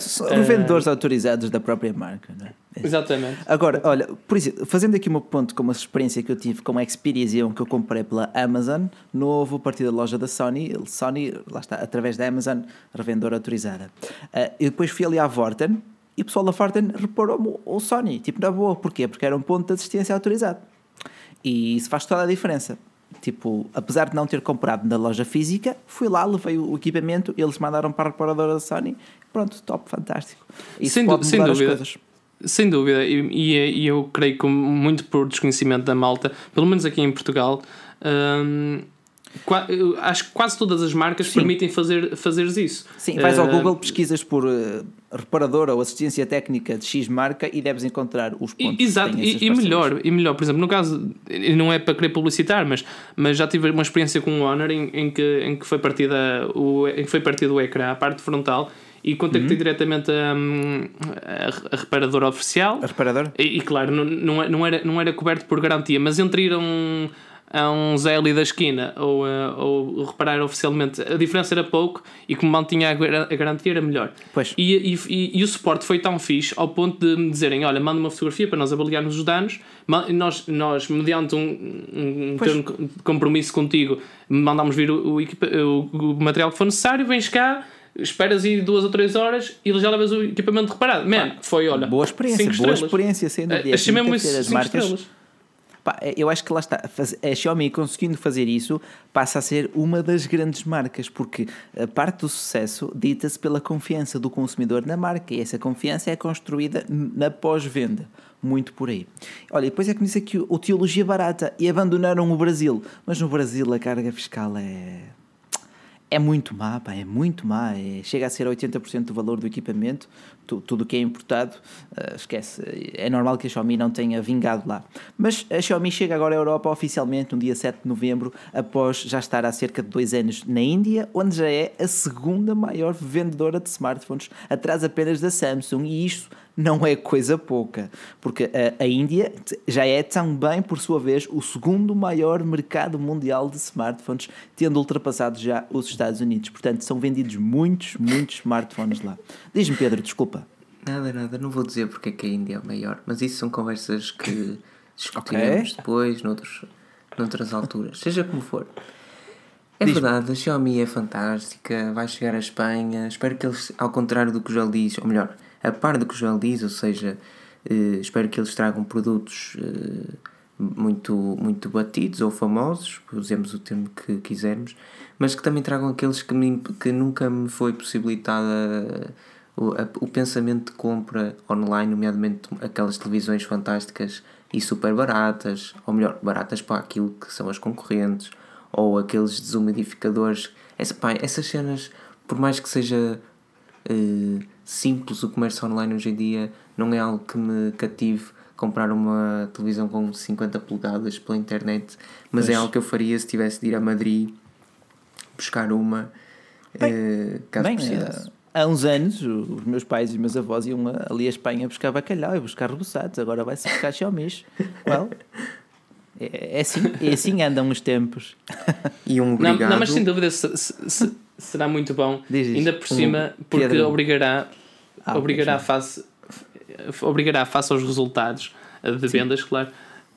São uh, autorizados da própria marca, não é? Exatamente. Agora, olha, por exemplo, fazendo aqui um ponto com uma experiência que eu tive com a Xperia que eu comprei pela Amazon, novo a partir da loja da Sony, Sony, lá está, através da Amazon, revendedora autorizada. Uh, e depois fui ali à Vorten e o pessoal da Vorten reparou-me o Sony, tipo, na boa, porquê? Porque era um ponto de assistência autorizado. E isso faz toda a diferença. Tipo, apesar de não ter comprado na loja física, fui lá, levei o equipamento, eles mandaram para a reparadora da Sony, pronto, top, fantástico. Isso sem, pode sem dúvida. Sem dúvida, e, e, eu creio que muito por desconhecimento da malta, pelo menos aqui em Portugal, hum, acho que quase todas as marcas Sim. permitem fazer, fazeres isso. Sim, vais ao uh, Google, pesquisas por uh, reparadora ou assistência técnica de X marca e deves encontrar os pontos. Exato, e, e melhor, e melhor, por exemplo, no caso, não é para querer publicitar, mas, mas já tive uma experiência com o Honor em, em, que, em, que foi partida o, em que foi partida o ecrã, a parte frontal, e contactei uhum. diretamente a, a, a, reparadora oficial. A reparadora? E, e claro, não, não, não, era, não era coberto por garantia, mas entre ir a um, a um Zé ali da esquina ou, ou reparar oficialmente, a diferença era pouco e como mantinha a, garantia era melhor. Pois. E, e, e, e, o suporte foi tão fixe ao ponto de me dizerem: Olha, manda uma fotografia para nós avaliarmos os danos. Nós, nós mediante um, um termo de compromisso contigo, mandámos vir o, o, o, material que for necessário, vens cá esperas aí duas ou três horas e já levas o equipamento reparado. Man, foi, olha. Boa experiência, boa experiência, sem dúvida. Achei mesmo isso, as marcas. Estrelas. Eu acho que lá está, a Xiaomi conseguindo fazer isso passa a ser uma das grandes marcas, porque a parte do sucesso dita-se pela confiança do consumidor na marca e essa confiança é construída na pós-venda. Muito por aí. Olha, depois é que me disse aqui o teologia barata e abandonaram o Brasil, mas no Brasil a carga fiscal é é muito má, pá, é muito má. É, chega a ser 80% do valor do equipamento, tu, tudo o que é importado, uh, esquece. É normal que a Xiaomi não tenha vingado lá. Mas a Xiaomi chega agora à Europa oficialmente no dia 7 de novembro, após já estar há cerca de dois anos na Índia, onde já é a segunda maior vendedora de smartphones, atrás apenas da Samsung, e isto não é coisa pouca, porque a, a Índia já é também, por sua vez, o segundo maior mercado mundial de smartphones, tendo ultrapassado já os Estados Unidos. Portanto, são vendidos muitos, muitos smartphones lá. Diz-me, Pedro, desculpa. Nada, nada, não vou dizer porque é que a Índia é maior, mas isso são conversas que discutiremos okay. depois, noutros, noutras alturas, seja como for. É verdade, a Xiaomi é fantástica, vai chegar à Espanha. Espero que eles, ao contrário do que o Joel diz, ou melhor, a par do que o Joel diz, ou seja, eh, espero que eles tragam produtos eh, muito, muito batidos ou famosos, usemos o termo que quisermos, mas que também tragam aqueles que, me, que nunca me foi possibilitada o, a, o pensamento de compra online, nomeadamente aquelas televisões fantásticas e super baratas, ou melhor, baratas para aquilo que são as concorrentes, ou aqueles desumidificadores. Essa, pá, essas cenas, por mais que seja uh, simples o comércio online hoje em dia, não é algo que me cative comprar uma televisão com 50 polegadas pela internet, mas é algo que eu faria se tivesse de ir a Madrid buscar uma bem, uh, caso bem, precisasse. Há uns anos os meus pais e os meus avós iam ali à Espanha buscar bacalhau e buscar reboçados, agora vai-se buscar Xiaomi. well, é, é, assim, é assim andam os tempos. E um obrigado. Não, não mas sem dúvida se, se, será muito bom. Diz. Ainda por cima, um, porque Pedro. obrigará, ah, obrigará, face, obrigará face aos resultados de Sim. vendas, claro,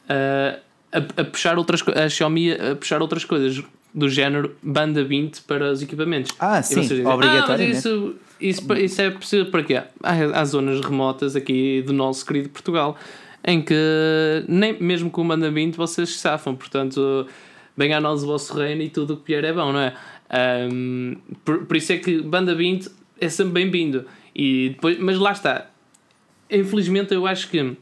a, a, puxar outras a Xiaomi a puxar outras coisas do género banda 20 para os equipamentos. Ah, sim, dizem, obrigatório. Ah, isso, isso, isso é preciso para quê? Há, há zonas remotas aqui do nosso querido Portugal em que nem mesmo com o banda 20 vocês safam, portanto, bem a nós o vosso reino e tudo o que vier é bom, não é? Um, por, por isso é que banda 20 é sempre bem-vindo. E depois, mas lá está. Infelizmente, eu acho que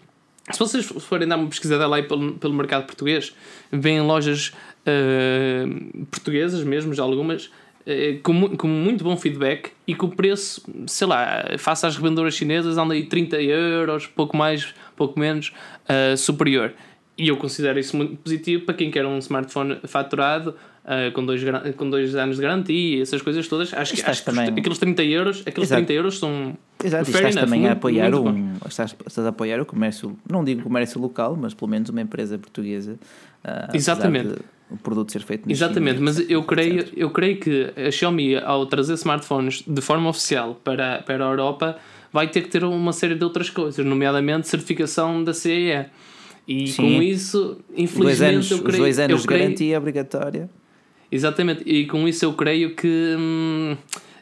se vocês forem dar uma pesquisada lá pelo, pelo mercado português, vêm lojas uh, portuguesas mesmo, já algumas, uh, com, com muito bom feedback e com o preço, sei lá, face às revendedoras chinesas, anda aí 30 euros, pouco mais, pouco menos, uh, superior. E eu considero isso muito positivo para quem quer um smartphone faturado uh, com, dois, com dois anos de garantia, essas coisas todas. Acho que, acho que também... aqueles 30 euros, aqueles Exato. 30 euros são. Exato, estás enough, também muito, a apoiar um. Estás, estás, a apoiar o comércio, não digo comércio local, mas pelo menos uma empresa portuguesa. Uh, Exatamente. O produto ser feito Exatamente, China, mas eu creio, eu creio que a Xiaomi, ao trazer smartphones de forma oficial para, para a Europa, vai ter que ter uma série de outras coisas, nomeadamente certificação da CEE. E Sim. com isso, infelizmente, dois anos, eu creio. Os dois anos de creio, garantia obrigatória. Exatamente, e com isso eu creio que hum,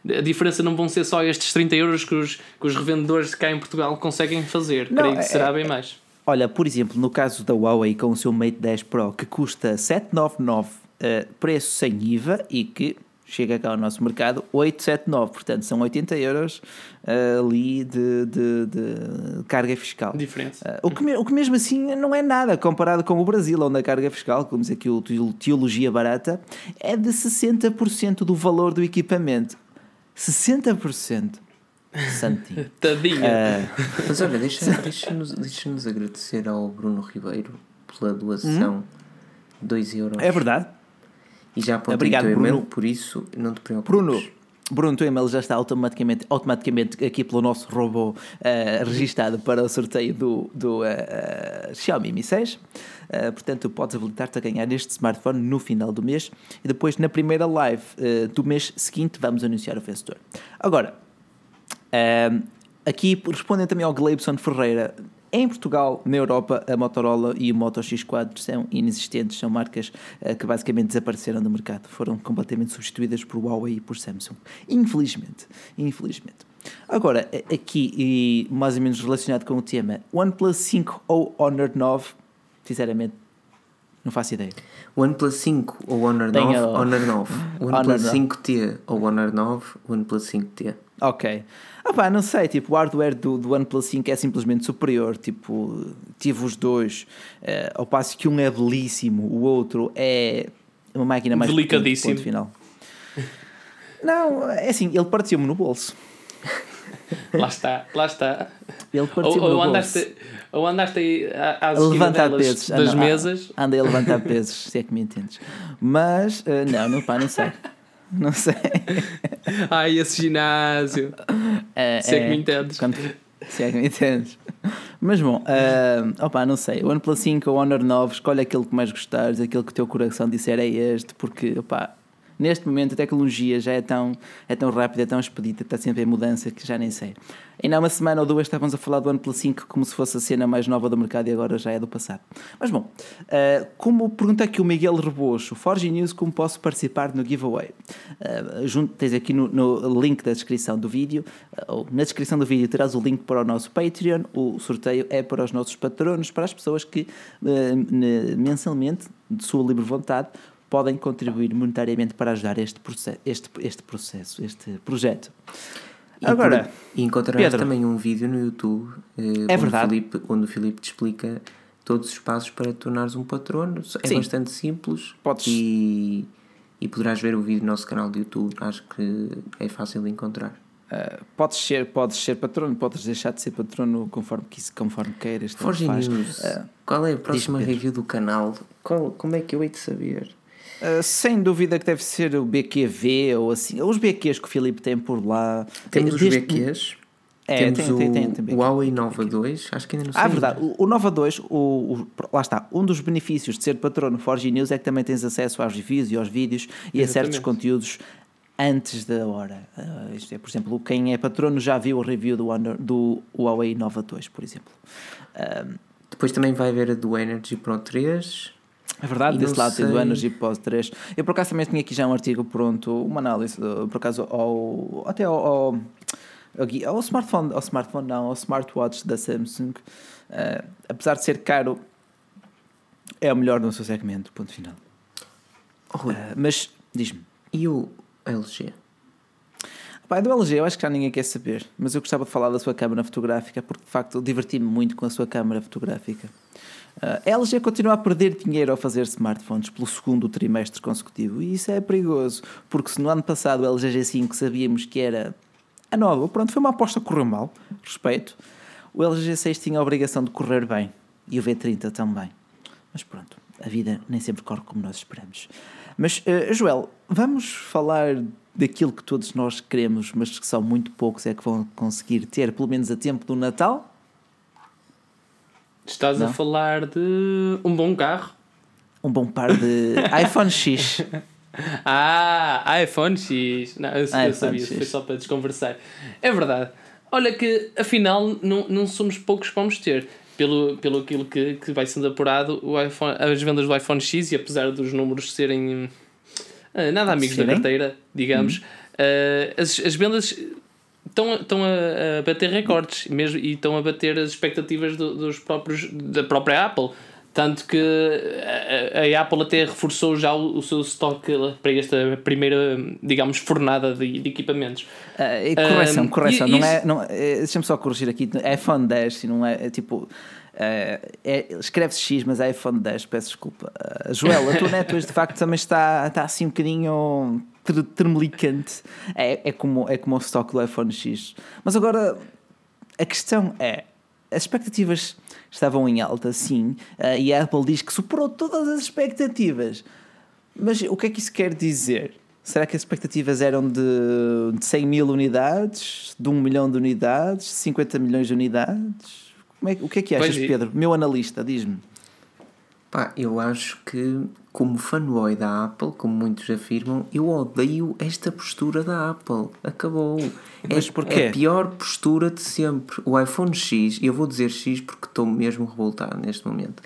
a diferença não vão ser só estes 30 euros que os, que os revendedores cá em Portugal conseguem fazer. Não, creio que será é, bem mais. Olha, por exemplo, no caso da Huawei com o seu Mate 10 Pro, que custa 799 uh, preço sem IVA e que chega cá ao nosso mercado 879, portanto são 80 euros uh, ali de, de, de, carga fiscal. Diferença. Uh, o, que, o que mesmo assim não é nada comparado com o Brasil, onde a carga fiscal, como diz aqui o Teologia Barata, é de 60% do valor do equipamento. 60%. Santinho. Tadinha. Uh, mas olha, deixa-nos deixa deixa agradecer ao Bruno Ribeiro pela doação. Hum? 2 euros. É verdade. E já apontei Obrigado, o teu e-mail, por isso não te preocupes. Bruno, Bruno, o teu e-mail já está automaticamente, automaticamente aqui pelo nosso robô uh, registado para o sorteio do, do uh, Xiaomi Mi 6. Uh, portanto, podes habilitar-te a ganhar este smartphone no final do mês e depois na primeira live uh, do mês seguinte vamos anunciar o vencedor. Agora, aqui respondem também ao Gleibson Ferreira. Em Portugal, na Europa, a Motorola e o Moto X4 são inexistentes, são marcas uh, que basicamente desapareceram do mercado, foram completamente substituídas por Huawei e por Samsung. Infelizmente, infelizmente. Agora, aqui, e mais ou menos relacionado com o tema, OnePlus 5 ou Honor 9, sinceramente, não faço ideia. OnePlus 5 ou Honor 9? Tenho... Honor 9. OnePlus 5T ou Honor 9? OnePlus 5T. Ok. Ah pá, não sei, tipo, o hardware do, do OnePlus 5 é simplesmente superior, tipo, tive os dois, uh, ao passo que um é belíssimo, o outro é uma máquina mais delicadíssimo. Ponto final. Não, é assim, ele partiu-me no bolso. lá está, lá está. Ele partiu ou, ou andaste, ou andaste aí às a levantar pesos das anda, mesas. Andei a levantar pesos, se é que me entendes. Mas, uh, não, não, pá, não sei. Não sei. Ai, esse ginásio. É, se é, que me entendes. Quando, se é que me entendes. Mas bom, uh, opa, não sei. O OnePlus 5 ou Honor 9, escolhe aquele que mais gostares, aquele que o teu coração disser é este, porque opa, Neste momento a tecnologia já é tão, é tão rápida, é tão expedita, está sempre em mudança que já nem sei. Ainda há uma semana ou duas estávamos a falar do OnePlus 5 como se fosse a cena mais nova do mercado e agora já é do passado. Mas bom, uh, como pergunta aqui o Miguel Rebocho, Forge News, como posso participar no giveaway? Uh, junto, tens aqui no, no, link da descrição do vídeo, uh, ou na descrição do vídeo terás o link para o nosso Patreon, o sorteio é para os nossos patronos, para as pessoas que mensalmente, de sua livre vontade, podem contribuir monetariamente para ajudar este processo, este, este processo, este projeto. E Agora, e encontrarás Pedro, também um vídeo no YouTube eh, é onde, verdade. O Filipe, onde o Filipe te explica todos os passos para te tornares um patrono. É Sim. bastante simples Podes... e, e poderás ver o vídeo no nosso canal de YouTube. Acho que é fácil de encontrar. Uh, podes, ser, podes ser patrono, podes deixar de ser patrono conforme, conforme queiras. Forge News, uh, qual é a próxima review do canal? Qual, como é que eu hei de saber? Uh, sem dúvida que deve ser o BQV ou assim, os BQs que o Filipe tem por lá. Temos os BQs. É, Temos tem, o, tem, tem, tem, o Huawei Nova 2, acho que ainda não sei. Ah, verdade. O, o Nova 2, o, o, lá está. Um dos benefícios de ser patrono Forge News é que também tens acesso aos reviews e aos vídeos e Exatamente. a certos conteúdos antes da hora. Uh, isto é, por exemplo, quem é patrono já viu o review do, do Huawei Nova 2, por exemplo. Uh, Depois também vai haver a do Energy Pro 3 é verdade, desse lado sei. tem do Energy Post 3. Eu por acaso também tinha aqui já um artigo pronto, uma análise, por acaso, ao, até ao, ao, ao, smartphone, ao smartphone não, ao smartwatch da Samsung. Uh, apesar de ser caro, é o melhor no seu segmento, ponto final. Oh, uh, mas, diz-me. E o LG? Pai, do LG eu acho que já ninguém quer saber, mas eu gostava de falar da sua câmera fotográfica porque de facto diverti-me muito com a sua câmera fotográfica. A LG continua a perder dinheiro ao fazer smartphones pelo segundo trimestre consecutivo e isso é perigoso, porque se no ano passado o LG G5 sabíamos que era a nova, pronto, foi uma aposta que correu mal, respeito, o LG G6 tinha a obrigação de correr bem e o V30 também. Mas pronto, a vida nem sempre corre como nós esperamos. Mas, uh, Joel, vamos falar daquilo que todos nós queremos, mas que são muito poucos é que vão conseguir ter, pelo menos a tempo do Natal? Estás Não? a falar de um bom carro? Um bom par de iPhone X. Ah, iPhone X. Não, eu, iPhone eu sabia, X. foi só para desconversar. É verdade. Olha que afinal não, não somos poucos que vamos ter. Pelo, pelo aquilo que, que vai sendo apurado, o iPhone, as vendas do iPhone X, e apesar dos números serem uh, nada amigos da carteira, digamos, uh, as, as vendas estão, estão a, a bater recordes mesmo, e estão a bater as expectativas do, dos próprios, da própria Apple. Tanto que a, a, Apple até reforçou já o, o, seu estoque para esta primeira, digamos, fornada de, de equipamentos. Uh, correção, correção. não é, não, é, Deixa-me só corrigir aqui. É iPhone 10, não é, é tipo. Uh, é, Escreve-se X, mas é iPhone 10, peço desculpa. Uh, Joel, a tua net hoje de facto também está, está assim um bocadinho termelicante. É, é, como, é como o estoque do iPhone X. Mas agora, a questão é: as expectativas estavam em alta, sim, uh, e a Apple diz que superou todas as expectativas. Mas o que é que isso quer dizer? Será que as expectativas eram de, de 100 mil unidades, de 1 milhão de unidades, 50 milhões de unidades? É, o que é que achas, Pedro? Meu analista, diz-me. Pá, eu acho que, como fanboy da Apple, como muitos afirmam, eu odeio esta postura da Apple. Acabou. Mas é, porquê? É a pior postura de sempre. O iPhone X, e eu vou dizer X porque estou mesmo revoltado neste momento,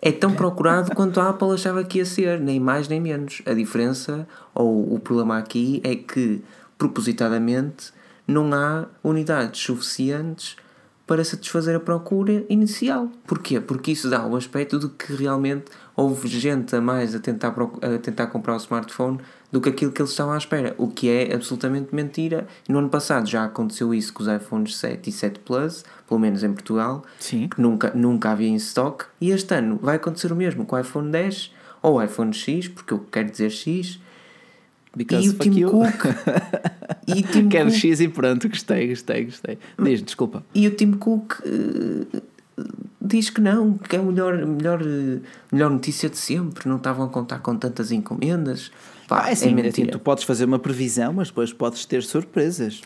é tão procurado quanto a Apple achava que ia ser, nem mais nem menos. A diferença, ou o problema aqui, é que, propositadamente, não há unidades suficientes para satisfazer a procura inicial. Porquê? Porque isso dá o aspecto de que realmente houve gente a mais a tentar, a tentar comprar o smartphone do que aquilo que eles estavam à espera, o que é absolutamente mentira. No ano passado já aconteceu isso com os iPhones 7 e 7 Plus, pelo menos em Portugal, Sim. que nunca, nunca havia em stock, e este ano vai acontecer o mesmo com o iPhone 10 ou o iPhone X, porque eu quero dizer X, Because e o Tim you. Cook. e Tim Quero Cook. X e pronto, gostei, gostei, gostei. Diz, desculpa. E o Tim Cook uh, diz que não, que é a melhor, melhor, melhor notícia de sempre. Não estavam a contar com tantas encomendas. Pá, ah, é, assim, é mentira. Tu podes fazer uma previsão, mas depois podes ter surpresas.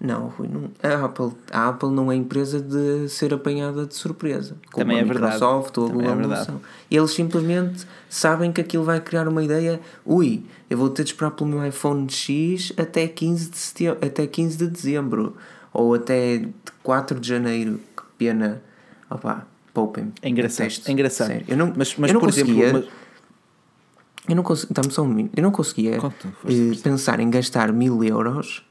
Não, Rui, não, a, Apple, a Apple não é empresa de ser apanhada de surpresa. Como Também a é Microsoft verdade. ou a Google é são. Eles simplesmente sabem que aquilo vai criar uma ideia. Ui, eu vou ter de esperar pelo meu iPhone X até 15 de, setembro, até 15 de dezembro. Ou até 4 de janeiro. Que pena. Opá, poupem-me. É engraçado. É engraçado. Sério. Eu não, mas, mas eu não por conseguia, exemplo... Mas... Eu não, consegui, só um eu não conseguia eh, pensar em gastar mil euros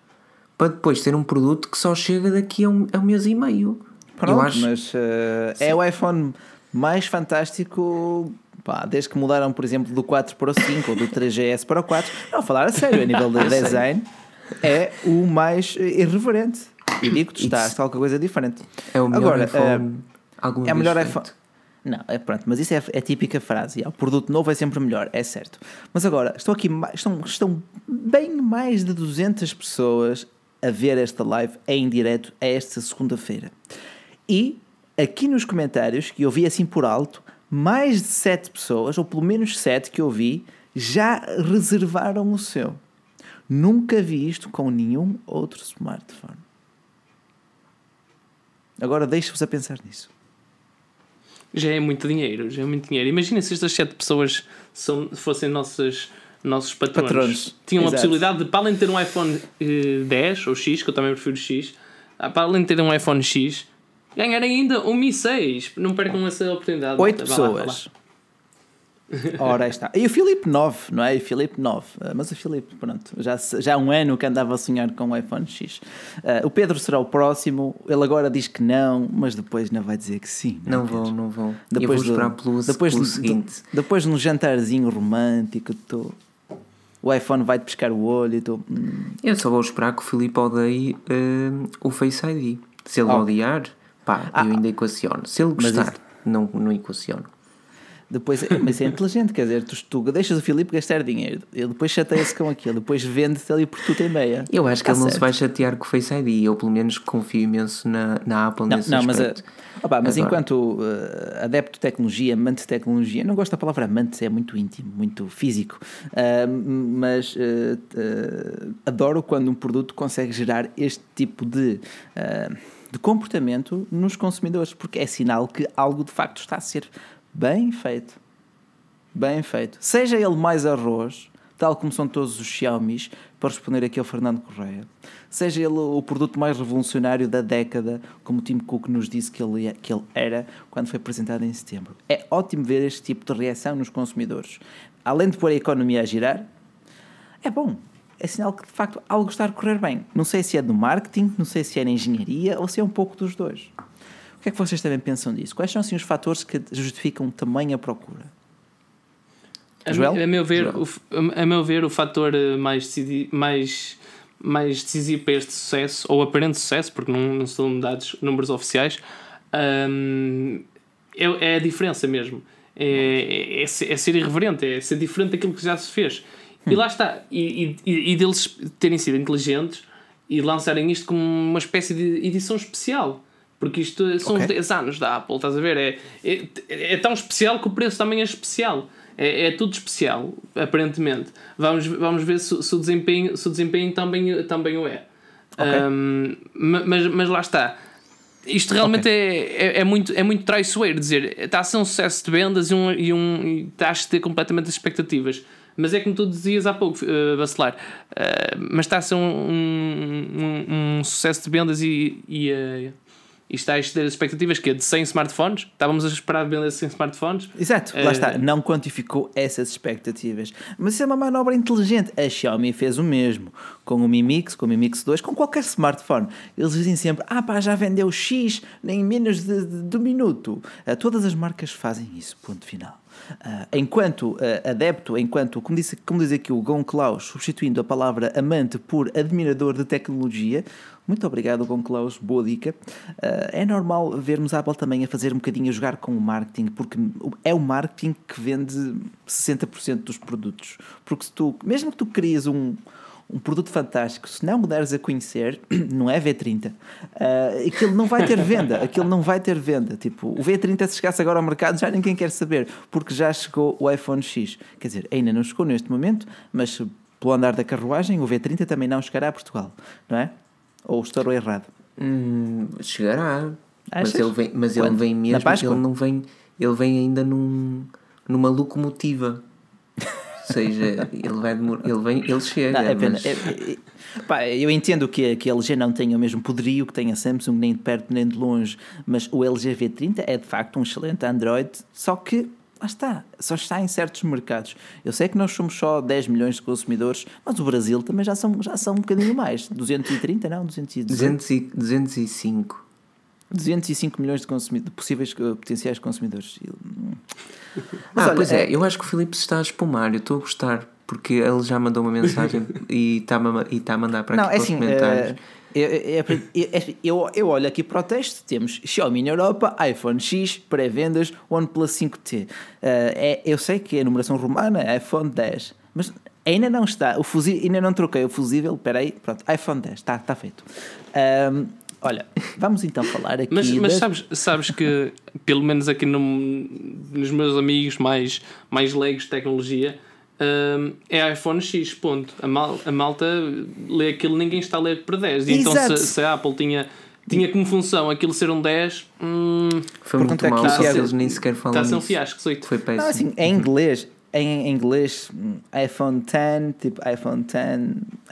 para depois ter um produto que só chega daqui a um, a um mês e meio. Pronto, acho... mas uh, é o iPhone mais fantástico pá, desde que mudaram, por exemplo, do 4 para o 5 ou do 3GS para o 4. Não, falar a sério, a nível de design, é o mais irreverente. E digo-te, está, alguma coisa diferente. É o melhor Agora, iPhone. Uh, é o melhor iPhone. Não, é pronto, mas isso é, é típica frase. O produto novo é sempre melhor, é certo. Mas agora, estão aqui, estão, estão bem mais de 200 pessoas a ver esta live em direto esta segunda-feira. E aqui nos comentários, que eu vi assim por alto, mais de 7 pessoas, ou pelo menos 7 que eu vi, já reservaram o seu. Nunca vi isto com nenhum outro smartphone. Agora deixo-vos a pensar nisso. Já é muito dinheiro, já é muito dinheiro. Imagina se estas 7 pessoas são, fossem nossas nossos patrões, patrões. tinham Exato. a possibilidade de, para além de ter um iPhone 10 eh, ou X, que eu também prefiro X, ah, para além de ter um iPhone X, ganhar ainda um Mi 6. Não percam essa oportunidade. Oito pessoas. Ora, está. E o Filipe 9, não é? O Filipe 9. Ah, mas o Filipe, pronto, já, já há um ano que andava a sonhar com o iPhone X. Uh, o Pedro será o próximo. Ele agora diz que não, mas depois não vai dizer que sim. Não, não vou, não vou. Depois Eu vou esperar pelo, depois pelo do, seguinte. Depois num jantarzinho romântico, estou o iPhone vai-te pescar o olho e tu. Hum. Eu só vou esperar que o Filipe odeie uh, o Face ID. Se ele oh. odiar, pá, ah, eu ainda equaciono. Se ele gostar, isso... não, não equaciono. Depois, mas é inteligente, quer dizer, tu, tu deixas o Filipe gastar dinheiro, ele depois chateia-se com aquilo, depois vende-te ali por tudo em meia. Eu acho que ele não se vai chatear com o Face ID, eu pelo menos confio imenso na, na Apple não, nesse não, aspecto. Mas, a, opa, mas enquanto uh, adepto de tecnologia, amante de tecnologia, não gosto da palavra amante, é muito íntimo, muito físico, uh, mas uh, adoro quando um produto consegue gerar este tipo de de comportamento nos consumidores, porque é sinal que algo de facto está a ser Bem feito. Bem feito. Seja ele mais arroz, tal como são todos os Xiaomi, para responder aqui ao Fernando Correia. Seja ele o produto mais revolucionário da década, como o Tim Cook nos disse que ele, que ele era quando foi apresentado em setembro. É ótimo ver este tipo de reação nos consumidores. Além de pôr a economia a girar, é bom. É sinal que de facto algo está a correr bem. Não sei se é do marketing, não sei se é na engenharia ou se é um pouco dos dois. O que é que vocês também pensam disso? Quais são assim os fatores que justificam também a procura? A, Joel? a meu ver, o, a meu ver, o fator eh, mais, mais, mais decisivo para este sucesso, ou aparente sucesso, porque não, não são dados números oficiais, um, é, é a diferença mesmo. É, é, é, ser irreverente, é ser diferente daquilo que já se fez. Hum. E lá está. E, e, e deles terem sido inteligentes e lançarem isto como uma espécie de edição especial. Porque isto são okay. os 10 anos da Apple, estás a ver? É, é, é tão especial que o preço também é especial. É, é tudo especial, aparentemente. Vamos, vamos ver se, se, o, desempenho, se o desempenho também, também o é. Okay. Um, mas, mas lá está. Isto realmente okay. é, é, é, muito, é muito traiçoeiro dizer está a ser um sucesso de vendas e, um, e, um, e estás a ter completamente as expectativas. Mas é como tu dizias há pouco, uh, Bacelar, uh, mas está a ser um, um, um, sucesso de vendas e, e uh, e está a exceder as expectativas que é de 100 smartphones. Estávamos a esperar vender 100 smartphones. Exato, lá está, não quantificou essas expectativas. Mas isso é uma manobra inteligente. A Xiaomi fez o mesmo com o Mi Mix, com o Mi Mix 2, com qualquer smartphone. Eles dizem sempre: ah, pá, já vendeu X em menos de, de, de um minuto. Uh, todas as marcas fazem isso, ponto final. Uh, enquanto uh, adepto, enquanto, como, disse, como diz aqui o Gon Klaus, substituindo a palavra amante por admirador de tecnologia, muito obrigado, Gon Klaus, boa dica. Uh, é normal vermos a Apple também a fazer um bocadinho a jogar com o marketing, porque é o marketing que vende 60% dos produtos. Porque se tu, mesmo que tu crias um, um produto fantástico, se não o deres a conhecer, não é V30, uh, aquilo não vai ter venda, aquilo não vai ter venda. Tipo, o V30 se chegasse agora ao mercado já ninguém quer saber, porque já chegou o iPhone X. Quer dizer, ainda não chegou neste momento, mas pelo andar da carruagem, o V30 também não chegará a Portugal, não é? Ou estou errado? Hum, chegará. Achas? Mas ele vem, mas ele vem mesmo, ele não vem, ele vem ainda num, numa locomotiva seja, ele vai ele vem, ele chega. Não, é pena. Mas... É, é, pá, eu entendo que, que a LG não tenha o mesmo poderio que tem a Samsung, nem de perto nem de longe, mas o LG V30 é de facto um excelente Android, só que lá está, só está em certos mercados. Eu sei que nós somos só 10 milhões de consumidores, mas o Brasil também já são, já são um bocadinho mais. 230, não? 218. 205. 205 milhões de, de possíveis uh, potenciais consumidores. Hum. Mas ah, olha, pois é, é, eu acho que o Filipe se está a espumar, eu estou a gostar, porque ele já mandou uma mensagem e está a, e está a mandar para aqui não, é assim, comentários. Uh, eu, eu, eu, olho aqui para o texto: temos Xiaomi na Europa, iPhone X, pré-vendas, OnePlus 5T. Uh, é, eu sei que é a numeração romana, iPhone 10, mas ainda não está. O fusível, ainda não troquei o fusível. Espera aí, pronto, iPhone 10, está, está feito. Um, Olha, vamos então falar aqui. Mas, mas sabes, sabes que, pelo menos aqui no, nos meus amigos mais, mais leigos de tecnologia, um, é iPhone X, ponto. A, mal, a malta lê aquilo, ninguém está a ler para 10. E então, se, se, a Apple tinha, tinha como função aquilo ser um 10, hum, foi muito é mal. Está eles nem sequer falam. Está a ser um fiasco, Foi péssimo. Não, assim, em inglês, em inglês, iPhone 10, tipo iPhone 10,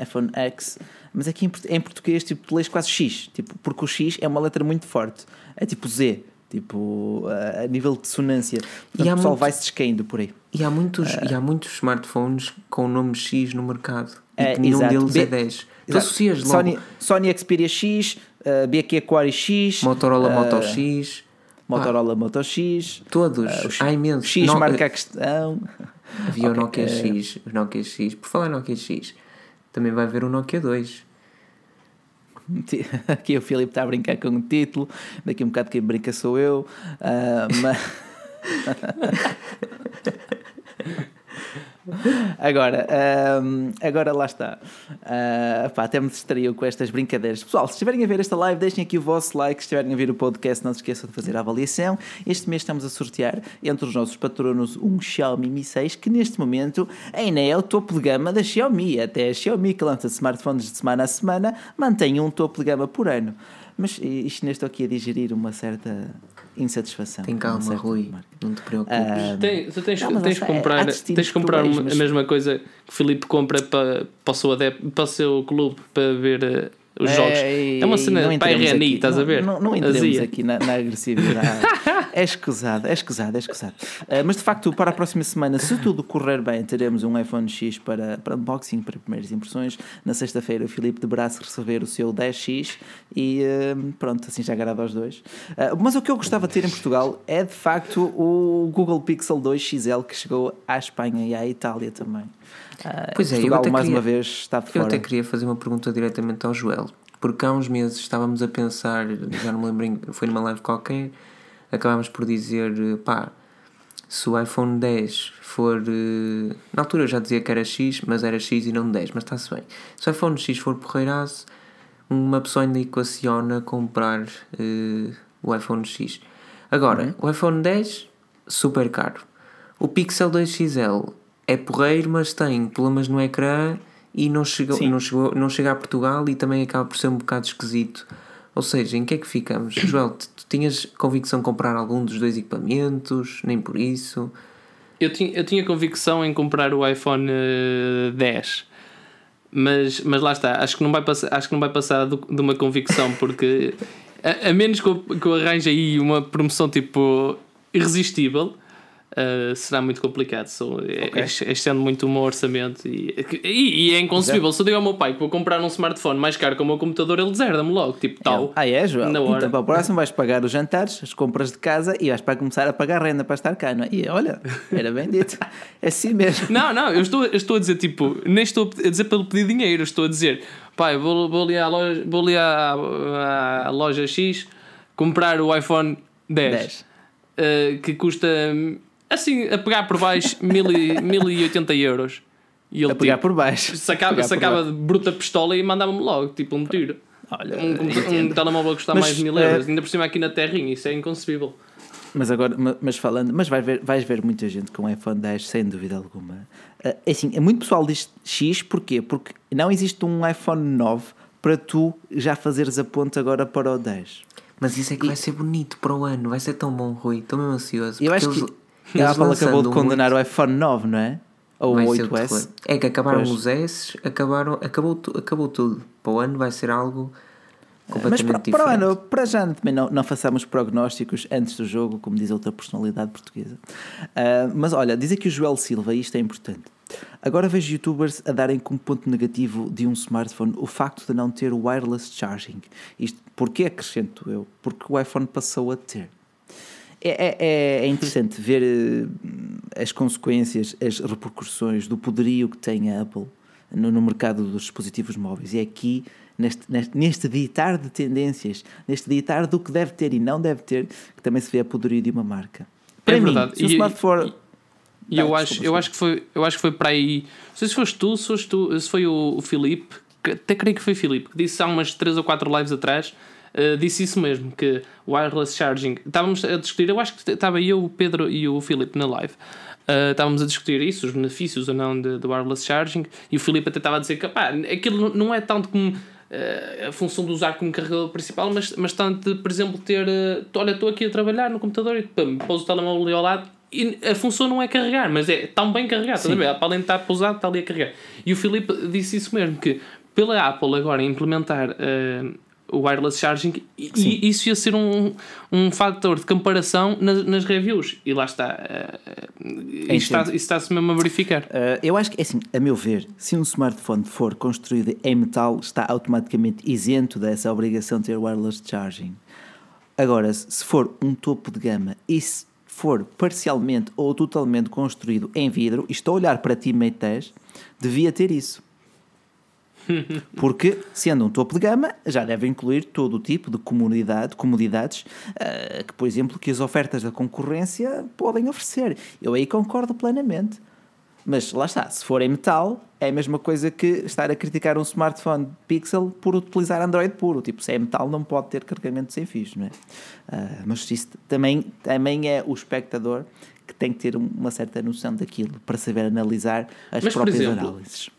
iPhone X mas aqui em, em português, tipo, tu lês quase X, tipo, porque o X é uma letra muito forte. É tipo Z, tipo, a nível de dissonância. Portanto, e o pessoal muito, vai-se descaindo por aí. E há, muitos, uh, e há muitos smartphones com o nome X no mercado. E é, nenhum exato. deles B, é 10. Tu associas logo. Sony, Sony Xperia X, uh, BQ Aquaris X, Motorola Moto X. Motorola ah, Moto X. Todos. Uh, Há imensos. X no, marca a questão. Havia okay, o Nokia X. O Nokia X. Por falar Nokia X, também vai haver o Nokia 2. Aqui o Filipe está a brincar com o título, daqui um bocado quem brinca sou eu. Uh, mas... Agora, um, agora lá está. Uh, pá, até me distraiu com estas brincadeiras. Pessoal, se estiverem a ver esta live, deixem aqui o vosso like. Se estiverem a ver o podcast, não se esqueçam de fazer a avaliação. Este mês estamos a sortear entre os nossos patronos um Xiaomi Mi 6, que neste momento ainda é o topo de gama da Xiaomi. Até a Xiaomi, que lança smartphones de semana a semana, mantém um topo de gama por ano. Mas isto ainda estou aqui a digerir uma certa insatisfação. Tem calma, Rui, não te preocupes. Uh, Tem, tu tens, não, tens, comprar, é, tens comprar uma, mas... a mesma coisa que o Filipe compra para, para, o seu adepto, para o seu clube para ver uh, os jogos. É, é uma cena RNI, estás a ver? Não, não, não entremos aqui na, na agressividade. é escusado, é escusado, é escusado. Uh, mas de facto, para a próxima semana, se tudo correr bem, teremos um iPhone X para, para unboxing, para primeiras impressões. Na sexta-feira, o Filipe deverá-se receber o seu 10X e uh, pronto, assim já agrada aos dois. Uh, mas o que eu gostava de ter em Portugal é de facto o Google Pixel 2 XL que chegou à Espanha e à Itália também. Pois é, Portugal, eu mais queria, uma vez está fora. Eu até queria fazer uma pergunta diretamente ao Joel porque há uns meses estávamos a pensar, já não me lembro, foi numa live qualquer, acabámos por dizer, pá, se o iPhone 10 for. Eh, na altura eu já dizia que era X, mas era X e não 10, mas está-se bem. Se o iPhone X for porreiraço, uma pessoa ainda equaciona comprar uh, o iPhone X. Agora, uhum. o iPhone 10, super caro. O Pixel 2 XL é porreiro, mas tem problemas no ecrã e não, chegou, não, chegou, não chega a Portugal e também acaba por ser um bocado esquisito. Ou seja, em que é que ficamos? Joel, tu, tu tinhas convicção em comprar algum dos dois equipamentos? Nem por isso? Eu tinha, eu tinha convicção em comprar o iPhone 10. Eh, mas, mas lá está, acho que não vai passar, acho que não vai passar do, de uma convicção, porque a, a menos que eu, que eu arranje aí uma promoção tipo irresistível, Uh, será muito complicado. So, okay. Excede muito o meu orçamento e, e, e é inconcebível. Se eu digo ao meu pai que vou comprar um smartphone mais caro que o meu computador, ele deserda-me logo, tipo tal. Ah, é, João? Na hora. Então, para o próximo vais pagar os jantares, as compras de casa e vais para começar a pagar renda para estar cá, não é? E olha, era bem dito. É assim mesmo. Não, não, eu estou, eu estou a dizer, tipo, nem estou a dizer pelo pedir dinheiro, estou a dizer, pai, vou, vou ali, à, loja, vou ali à, à loja X comprar o iPhone 10, 10. Uh, que custa assim, a pegar por baixo, 1080 euros. E ele, a pegar tipo, por baixo. Sacava, sacava de bruta pistola e mandava-me logo, tipo um tiro. Olha, um, um, um telemóvel custar mais de mil euros, é... ainda por cima aqui na terrinha, isso é inconcebível. Mas agora, mas falando, mas vais ver, vais ver muita gente com iPhone 10 sem dúvida alguma. É assim, é muito pessoal diz X, porquê? Porque não existe um iPhone 9 para tu já fazeres a ponte agora para o 10. Mas isso é que e... vai ser bonito para o ano, vai ser tão bom, Rui. Estou mesmo ansioso. Eu acho eles... que a Apple acabou de condenar muito... o iPhone 9, não é? Ou o 8S. É que acabaram pois. os S, acabaram, acabou, acabou tudo. Para o ano vai ser algo completamente Mas para, diferente. para o ano, para já também não, não façamos prognósticos antes do jogo, como diz outra personalidade portuguesa. Uh, mas olha, diz aqui o Joel Silva, e isto é importante. Agora vejo youtubers a darem como ponto negativo de um smartphone o facto de não ter wireless charging. Isto, porquê acrescento eu? Porque o iPhone passou a ter. É, é, é, é interessante ver eh, as consequências, as repercussões do poderio que tem a Apple no, no mercado dos dispositivos móveis. E é aqui, neste, neste, neste ditar de tendências, neste ditar do que deve ter e não deve ter, que também se vê a poderio de uma marca. Para é mim, verdade. se o smartphone. E, e, eu, acho, eu, acho que foi, eu acho que foi para aí. Não sei se foste tu, se, foste tu, se foi o, o Filipe, até creio que foi o Filipe, que disse há umas 3 ou 4 lives atrás eh, disse isso mesmo, que wireless charging. Estávamos a discutir, eu acho que estava eu, o Pedro e o Filipe na live. Uh, estávamos a discutir isso, os benefícios ou não de wireless charging, e o Filipe até estava a dizer que pá, aquilo não é tanto como uh, a função de usar como carregador principal, mas, mas tanto de, por exemplo, ter. Uh, olha, estou aqui a trabalhar no computador e pum, pôs o telemóvel ali ao lado e a função não é carregar, mas é tão bem carregado, estás a ver? Para além de estar pousado, está ali a carregar. E o Filipe disse isso mesmo, que pela Apple agora implementar uh, o wireless charging e, e, isso ia ser um, um fator de comparação nas, nas reviews. E lá está uh, está-se mesmo a verificar. Uh, eu acho que, assim, a meu ver se um smartphone for construído em metal está automaticamente isento dessa obrigação de ter wireless charging. Agora, se for um topo de gama e se for parcialmente ou totalmente construído em vidro e estou a olhar para ti Mate 10 devia ter isso porque, sendo um topo de gama, já deve incluir todo o tipo de comodidade, comodidades uh, que, por exemplo, que as ofertas da concorrência podem oferecer. Eu aí concordo plenamente. Mas lá está, se for em metal, é a mesma coisa que estar a criticar um smartphone Pixel por utilizar Android puro. Tipo, se é metal, não pode ter carregamento sem fios, não é? Uh, mas isso também, também é o espectador que tem que ter uma certa noção daquilo para saber analisar as Mas, próprias exemplo, análises.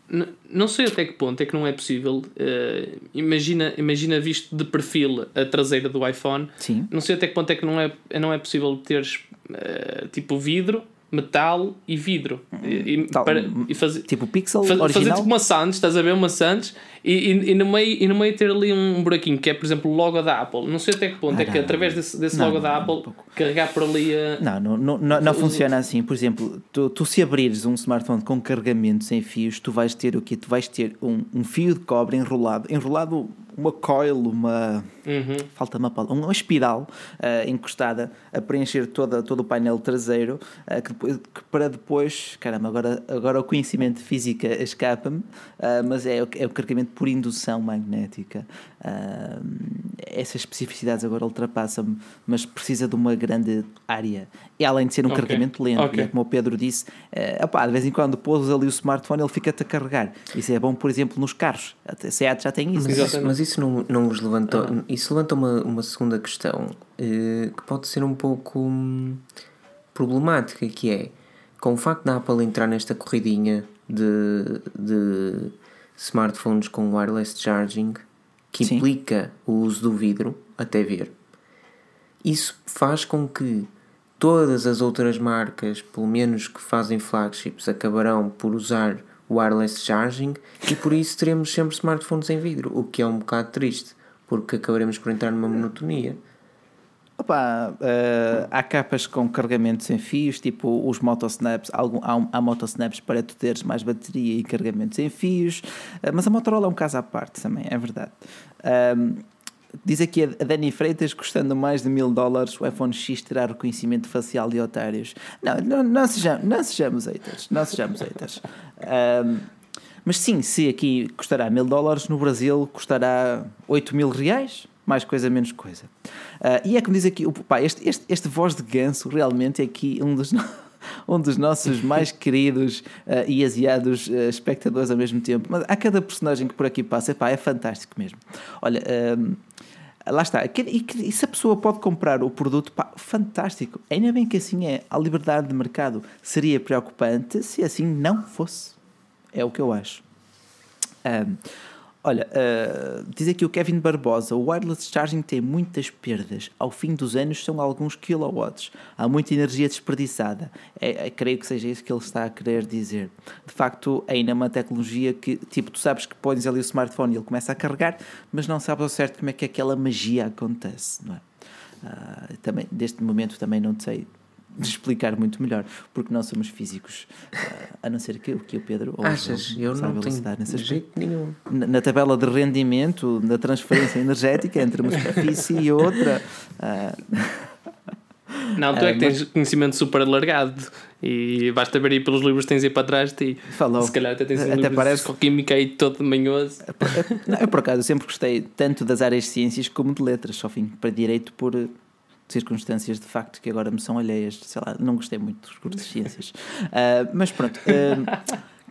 Não sei até que ponto é que não é possível. Uh, imagina, imagina visto de perfil a traseira do iPhone. Sim. Não sei até que ponto é que não é, não é possível teres uh, tipo vidro metal e vidro. E, Tal, para, e fazer, tipo pixel original? fazer tipo uma Sands, estás a ver uma Sands e, e, e no meio, e no meio ter ali um buraquinho que é, por exemplo, o logo da Apple. Não sei até que ponto Ah, é que não. através desse, desse Não, logo não, da Apple carregar por ali a. Não, não, não, não, não funciona assim. Por exemplo, tu, tu se abrires um smartphone com carregamento sem fios, tu vais ter o quê? Tu vais ter um, um fio de cobre enrolado, enrolado uma coil, uma. Uhum. Falta uma palavra, uma espiral ah, encostada a preencher toda, todo o painel traseiro, ah, que, depois- que para depois, caramba, agora, agora o conhecimento de física escapa-me, ah, mas é, o- é o carregamento por indução magnética. Essas especificidades agora ultrapassam-me, mas precisa de uma grande área. E além de ser um Ok, carregamento lento, ok. e é como o Pedro disse, eh, opá, de vez em quando pôs ali o smartphone, ele fica-te a carregar. Isso é bom, por exemplo, nos carros. A Seat já tem isso. Mas isso, mas isso não, não vos levantou. Ah. Isso levanta uma, uma segunda questão eh, que pode ser um pouco hum, problemática, que é com o facto da Apple entrar nesta corridinha de, de smartphones com wireless charging, que Sim. implica o uso do vidro, até ver, isso faz com que todas as outras marcas, pelo menos que fazem flagships, acabarão por usar wireless charging e por isso teremos sempre smartphones em vidro, o que é um bocado triste, porque acabaremos por entrar numa monotonia. Opa, eh, há capas com carregamento sem fios, tipo os motosnaps. Algum, há, um- há motosnaps para tu teres mais bateria e carregamento sem fios, eh, mas a Motorola é um caso à parte também, é verdade. Diz aqui a Dani Freitas, custando mais de mil dólares, o iPhone X terá reconhecimento facial de otários. Não, não, não, sejamos, não sejamos haters, não sejamos haters. Ahm, mas sim, se aqui custará mil dólares, no Brasil custará 8 mil reais, mais coisa, menos coisa. Ah, e é como diz aqui, o- pá, este, este, este voz de ganso realmente é aqui um dos, um dos nossos mais queridos ah, e aziados ah, espectadores ao mesmo tempo. Mas há cada personagem que por aqui passa, pá, é fantástico mesmo. Olha, Lá está. E, e se a pessoa pode comprar o produto, pá, fantástico. Ainda bem que assim é. A liberdade de mercado seria preocupante se assim não fosse. É o que eu acho. Ahm, olha, ah, diz aqui o Kevin Barbosa: o wireless charging tem muitas perdas. Ao fim dos anos são alguns kilowatts. Há muita energia desperdiçada. É, é- creio que seja isso que ele está a querer dizer. De facto, ainda é uma tecnologia que, tipo, tu sabes que pões ali o smartphone e ele começa a carregar, mas não sabes ao certo como é que aquela magia acontece, não é? Ah, também, deste momento também não sei explicar muito melhor, porque não somos físicos, ah, a não ser que, que o Pedro ou o Achas? Eu não tenho nesse jeito nenhum. Na, na tabela de rendimento, na transferência energética entre uma superfície e outra. ah, Não, tu Ah, é que tens conhecimento super alargado e basta ver aí pelos livros que tens aí para trás de ti. Falou. Se calhar até tens um Até parece- de química aí todo manhoso. não, eu, por acaso, sempre gostei tanto das áreas de ciências como de letras, só fim para direito por circunstâncias de facto que agora me são alheias. Sei lá, não gostei muito dos cursos de ciências. Ah, mas pronto.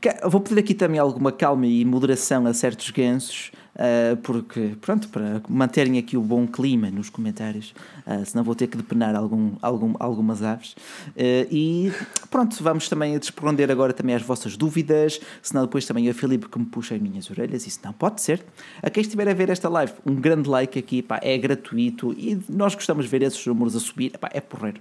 ca- vou pedir aqui também alguma calma e moderação a certos gansos. ah, porque, pronto, para manterem aqui o bom clima nos comentários, ah, senão vou ter que depenar algum, algum, algumas aves. Ah, e pronto, vamos também responder agora também às vossas dúvidas, senão depois também o Filipe que me puxa as minhas orelhas, isso não pode ser. A quem estiver a ver esta live, um grande like aqui, pá, é gratuito e nós gostamos de ver esses números a subir, pá, é porreiro.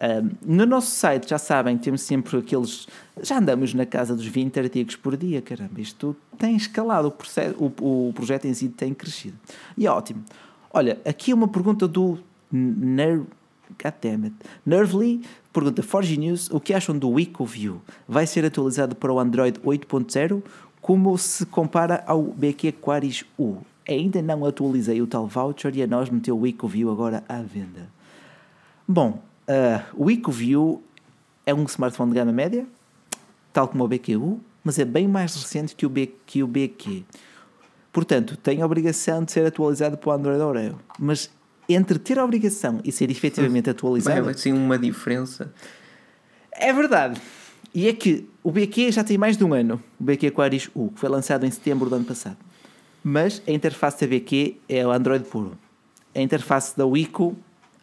Ah, no nosso site, já sabem, temos sempre aqueles. Já andamos na casa dos 20 artigos por dia, caramba, isto tem escalado, o, processo, o, o projeto em si tem crescido. E é ótimo. Olha, aqui uma pergunta do Ner... Goddammit. Nervely pergunta: Forge News, o que acham do EcoView? Vai ser atualizado para o Android 8.0? Como se compara ao BQ Quaris U? Ainda não atualizei o tal voucher e a nós meteu o EcoView agora à venda. Bom, ah, o EcoView é um smartphone de gama média, tal como o BQU, mas é bem mais recente que o, B, que o BQ. Portanto, tem a obrigação de ser atualizado para o Android Oreo. Mas entre ter a obrigação e ser efetivamente Vai atualizado, haver assim uma diferença. é verdade. E é que o BQ já tem mais de um ano, o BQ Aquarius U, que foi lançado em setembro do ano passado. Mas a interface da BQ é o Android puro. A interface da Wico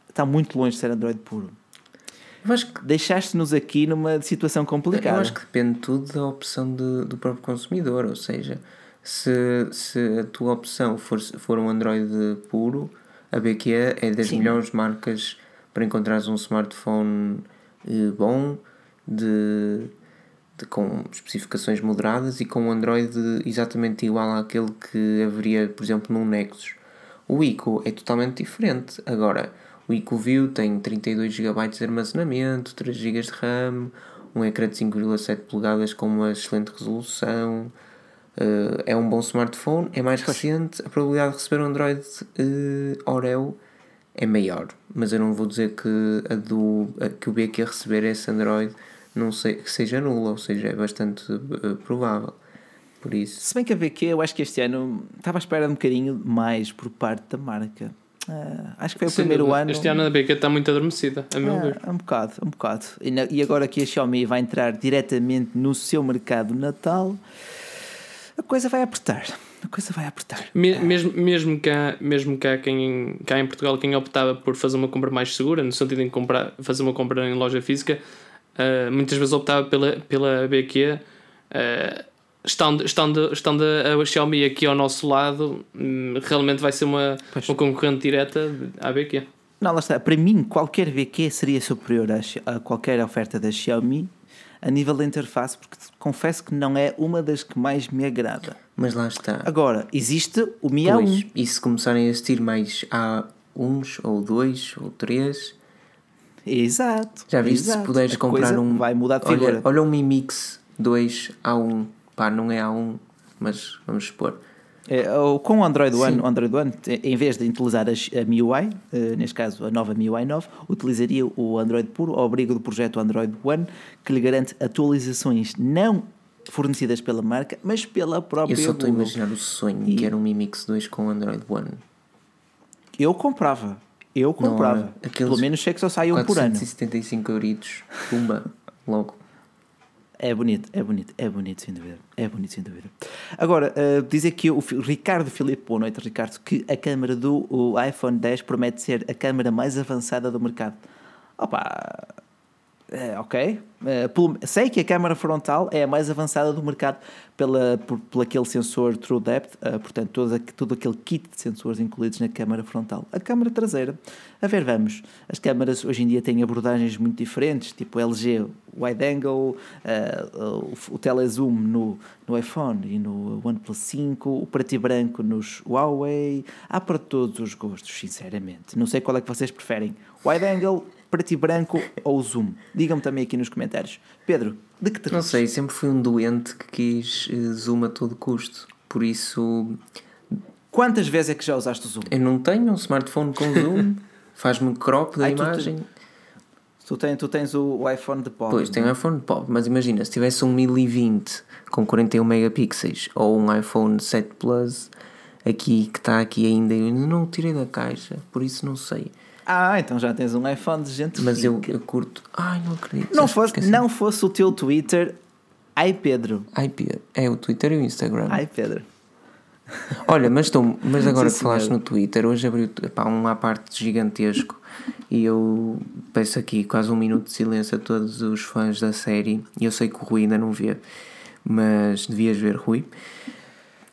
está muito longe de ser Android puro. Que Deixaste-nos aqui numa situação complicada. Eu acho que depende tudo da opção de- do próprio consumidor, ou seja, se, se a tua opção for, for um Android puro, a BQ é das Sim. melhores marcas para encontrares um smartphone eh, bom de, de, com especificações moderadas e com um Android exatamente igual àquele que haveria, por exemplo, num Nexus. O ICO é totalmente diferente. Agora, o ICO View tem 32 GB de armazenamento, 3 GB de RAM, um ecrã de 5,7 polegadas com uma excelente resolução. Uh, é um bom smartphone, é mais recente, a probabilidade de receber um Android uh, Oreo é maior, mas eu não vou dizer que a do a, que o BQ receber esse Android não sei, que seja nula, ou seja, é bastante uh, provável. Por isso. Se bem que a BQ, eu acho que este ano estava à espera de um bocadinho mais por parte da marca. Uh, acho que foi o Sim, primeiro ano. Este ano a BQ está muito adormecida, a meu uh, ver. Um bocado, um bocado. E, na, e agora que a Xiaomi vai entrar diretamente no seu mercado natal, a coisa vai apertar. A coisa vai apertar. Me, mesmo, mesmo, cá, mesmo cá, quem, cá em Portugal, quem optava por fazer uma compra mais segura, no sentido de comprar, fazer uma compra em loja física, uh, muitas vezes optava pela, pela BQ. Uh, estando, estando, estando a Xiaomi aqui ao nosso lado, hum, realmente vai ser uma, uma concorrente direta à BQ. Não, lá está. Para mim, qualquer BQ seria superior a, a qualquer oferta da Xiaomi a nível da interface, porque confesso que não é uma das que mais me agrada. Mas lá está. Agora, existe o Mi A1. E se começarem a assistir mais a uns, ou dois, ou três. Exato. Já viste exato. se puderes comprar um. Vai mudar de figura. Olha, olha um Mi Mix 2 A1 pá, não é A1, mas vamos supor. É, com o Android One, o Android One, em vez de utilizar a, MIUI, eh, neste caso a nova MIUI 9, utilizaria o Android puro ao abrigo do projeto Android One, que lhe garante atualizações não fornecidas pela marca, mas pela própria Eu só estou a imaginar o sonho e... que era um Mi Mix 2 com o Android One. Eu comprava. Eu comprava. Pelo menos sei que só sai um por ano. 475 euritos, pumba, logo. É bonito, é bonito, é bonito, sem dúvida. É bonito, sem dúvida. Agora, uh, dizer que o Ricardo Filipe, boa noite, Ricardo, que a câmera do iPhone 10 promete ser a câmera mais avançada do mercado. Opa, é, ok. É, sei que a câmara frontal é a mais avançada do mercado pela, por, por aquele sensor True Depth, uh, portanto, todo, todo aquele kit de sensores incluídos na câmara frontal. A câmara traseira, a ver, vamos. As câmaras hoje em dia têm abordagens muito diferentes, tipo LG Wide Angle, uh, o, o telezoom no, no iPhone e no OnePlus 5, o preto e branco nos Huawei. Há para todos os gostos, sinceramente. Não sei qual é que vocês preferem. Wide Angle preto e branco ou zoom? Digam-me também aqui nos comentários. Pedro, de que te Não sei, sempre fui um doente que quis eh, zoom a todo custo. Por isso. Quantas vezes é que já usaste o zoom? Eu não tenho um smartphone com zoom. Faz-me crop da Ai, imagem. Tu, tu, tens, tu tens o, iPhone de pop. Pois, tenho um iPhone de pop, mas imagina, se tivesse um 1020 com 41 megapixels ou um iPhone 7 Plus aqui que está aqui ainda, eu ainda não o tirei da caixa, por isso não sei. Ah, então já tens um iPhone de gente Mas eu, eu, curto. Ai, não acredito. Não fosse, não fosse o teu Twitter. Ai Pedro. Ai Pedro. É o Twitter e o Instagram. Ai Pedro. Olha, mas, estou, mas agora que falaste no Twitter, hoje abriu pá, um à parte gigantesco e eu peço aqui quase um minuto de silêncio a todos os fãs da série. E eu sei que o Rui ainda não vê, mas devias ver, Rui.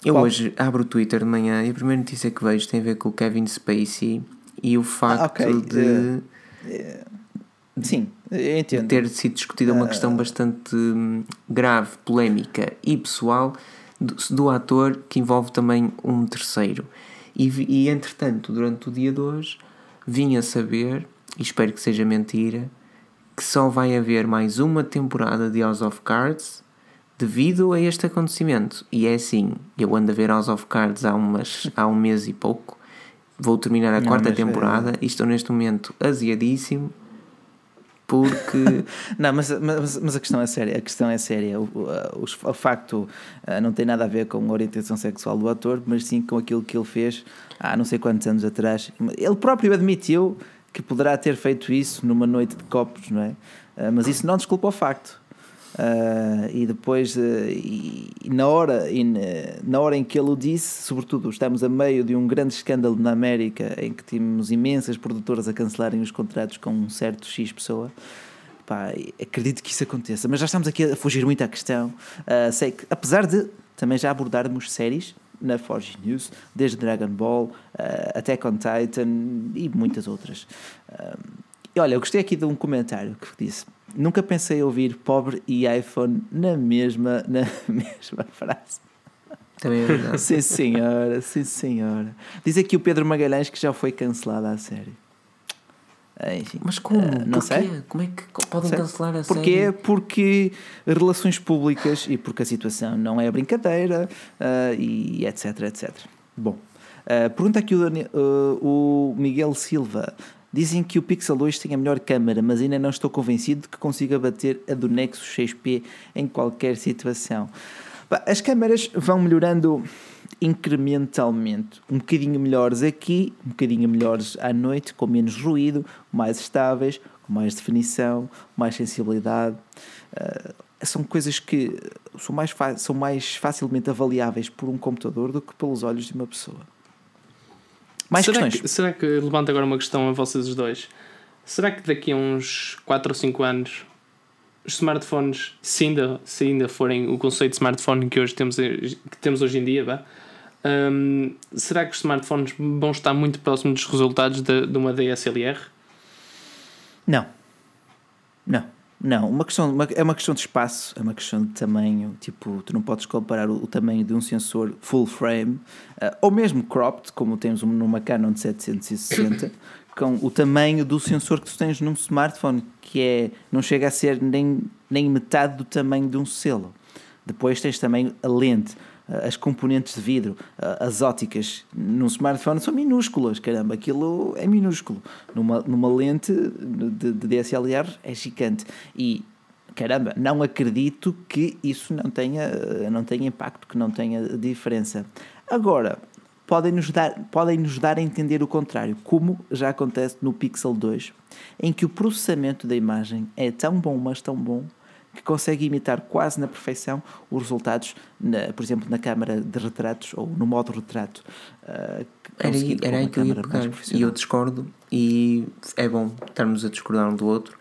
Eu Qual? hoje abro o Twitter de manhã e a primeira notícia que vejo tem a ver com o Kevin Spacey e o facto ah, okay. de. Uh, uh, sim, entendo. ter sido discutida uma questão bastante hum, grave, polémica e pessoal do, do, ator que envolve também um terceiro. E, e entretanto, durante o dia de hoje, vim a saber, e espero que seja mentira, que só vai haver mais uma temporada de House of Cards devido a este acontecimento. E é assim, eu ando a ver House of Cards há, umas, há um mês e pouco Vou terminar a não, quarta temporada é... e estou neste momento aziadíssimo porque. não, mas, mas, mas, a questão é séria. A questão é séria. O, o, o facto uh, não tem nada a ver com a orientação sexual do ator, mas sim com aquilo que ele fez há não sei quantos anos atrás. Ele próprio admitiu que poderá ter feito isso numa noite de copos, não é? Uh, mas isso não desculpa o facto. Uh, e depois, uh, e, na, hora, e na hora em que ele o disse, sobretudo, estamos a meio de um grande escândalo na América em que tínhamos imensas produtoras a cancelarem os contratos com um certo X pessoa. Pá, acredito que isso aconteça, mas já estamos aqui a fugir muito à questão. Uh, sei que, apesar de também já abordarmos séries na Forge News, desde Dragon Ball, até on Titan e muitas outras. e olha, eu gostei aqui de um comentário que disse Nunca pensei ouvir pobre e iPhone na mesma, na mesma frase. Também é verdade. sim, senhora, sim, senhora. Diz aqui o Pedro Magalhães que já foi cancelado à série. Enfim, Mas como? Uh, não Porquê? sei. Como é que podem Sei. cancelar a Porquê? série? Porque relações públicas e porque a situação não é brincadeira ah, e etc, etc. Bom, ah, pergunta aqui o, Dani- ah, o Miguel Silva. Dizem que o Pixel 2 tem a melhor câmera, mas ainda não estou convencido de que consiga bater a do Nexus 6P em qualquer situação. As câmaras vão melhorando incrementalmente, um bocadinho melhores aqui, um bocadinho melhores à noite, com menos ruído, mais estáveis, com mais definição, mais sensibilidade. Ah, são coisas que são mais, são mais facilmente avaliáveis por um computador do que pelos olhos de uma pessoa. Mais será questões? Que, será que levanta agora uma questão a vocês os dois? Será que daqui a uns 4 ou 5 anos os smartphones, se ainda, se ainda forem o conceito de smartphone que hoje temos, que temos hoje em dia, hum, será que os smartphones vão estar muito próximos dos resultados de, de uma DSLR? Não. Não. Não. Uma questão, uma- é uma questão de espaço, é uma questão de tamanho. Tipo, tu não podes comparar o, o tamanho de um sensor full frame, ah, ou mesmo cropped, como temos um- numa Canon de 760, com o tamanho do sensor que tu tens num smartphone, que é, não chega a ser nem, nem metade do tamanho de um selo. Depois tens também a lente, as componentes de vidro, as óticas num smartphone são minúsculas, caramba, aquilo é minúsculo. Numa, numa lente de, de DSLR é gigante. E caramba, não acredito que isso não tenha, não tenha impacto, que não tenha diferença. Agora, podem nos, dar, podem nos dar a entender o contrário, como já acontece no Pixel 2, em que o processamento da imagem é tão bom, mas tão bom, que consegue imitar quase na perfeição os resultados, na- por exemplo, na câmara de retratos ou no modo retrato. ah, Era aí, era aí que eu ia pegar. E eu discordo, e é bom estarmos a discordar um do outro.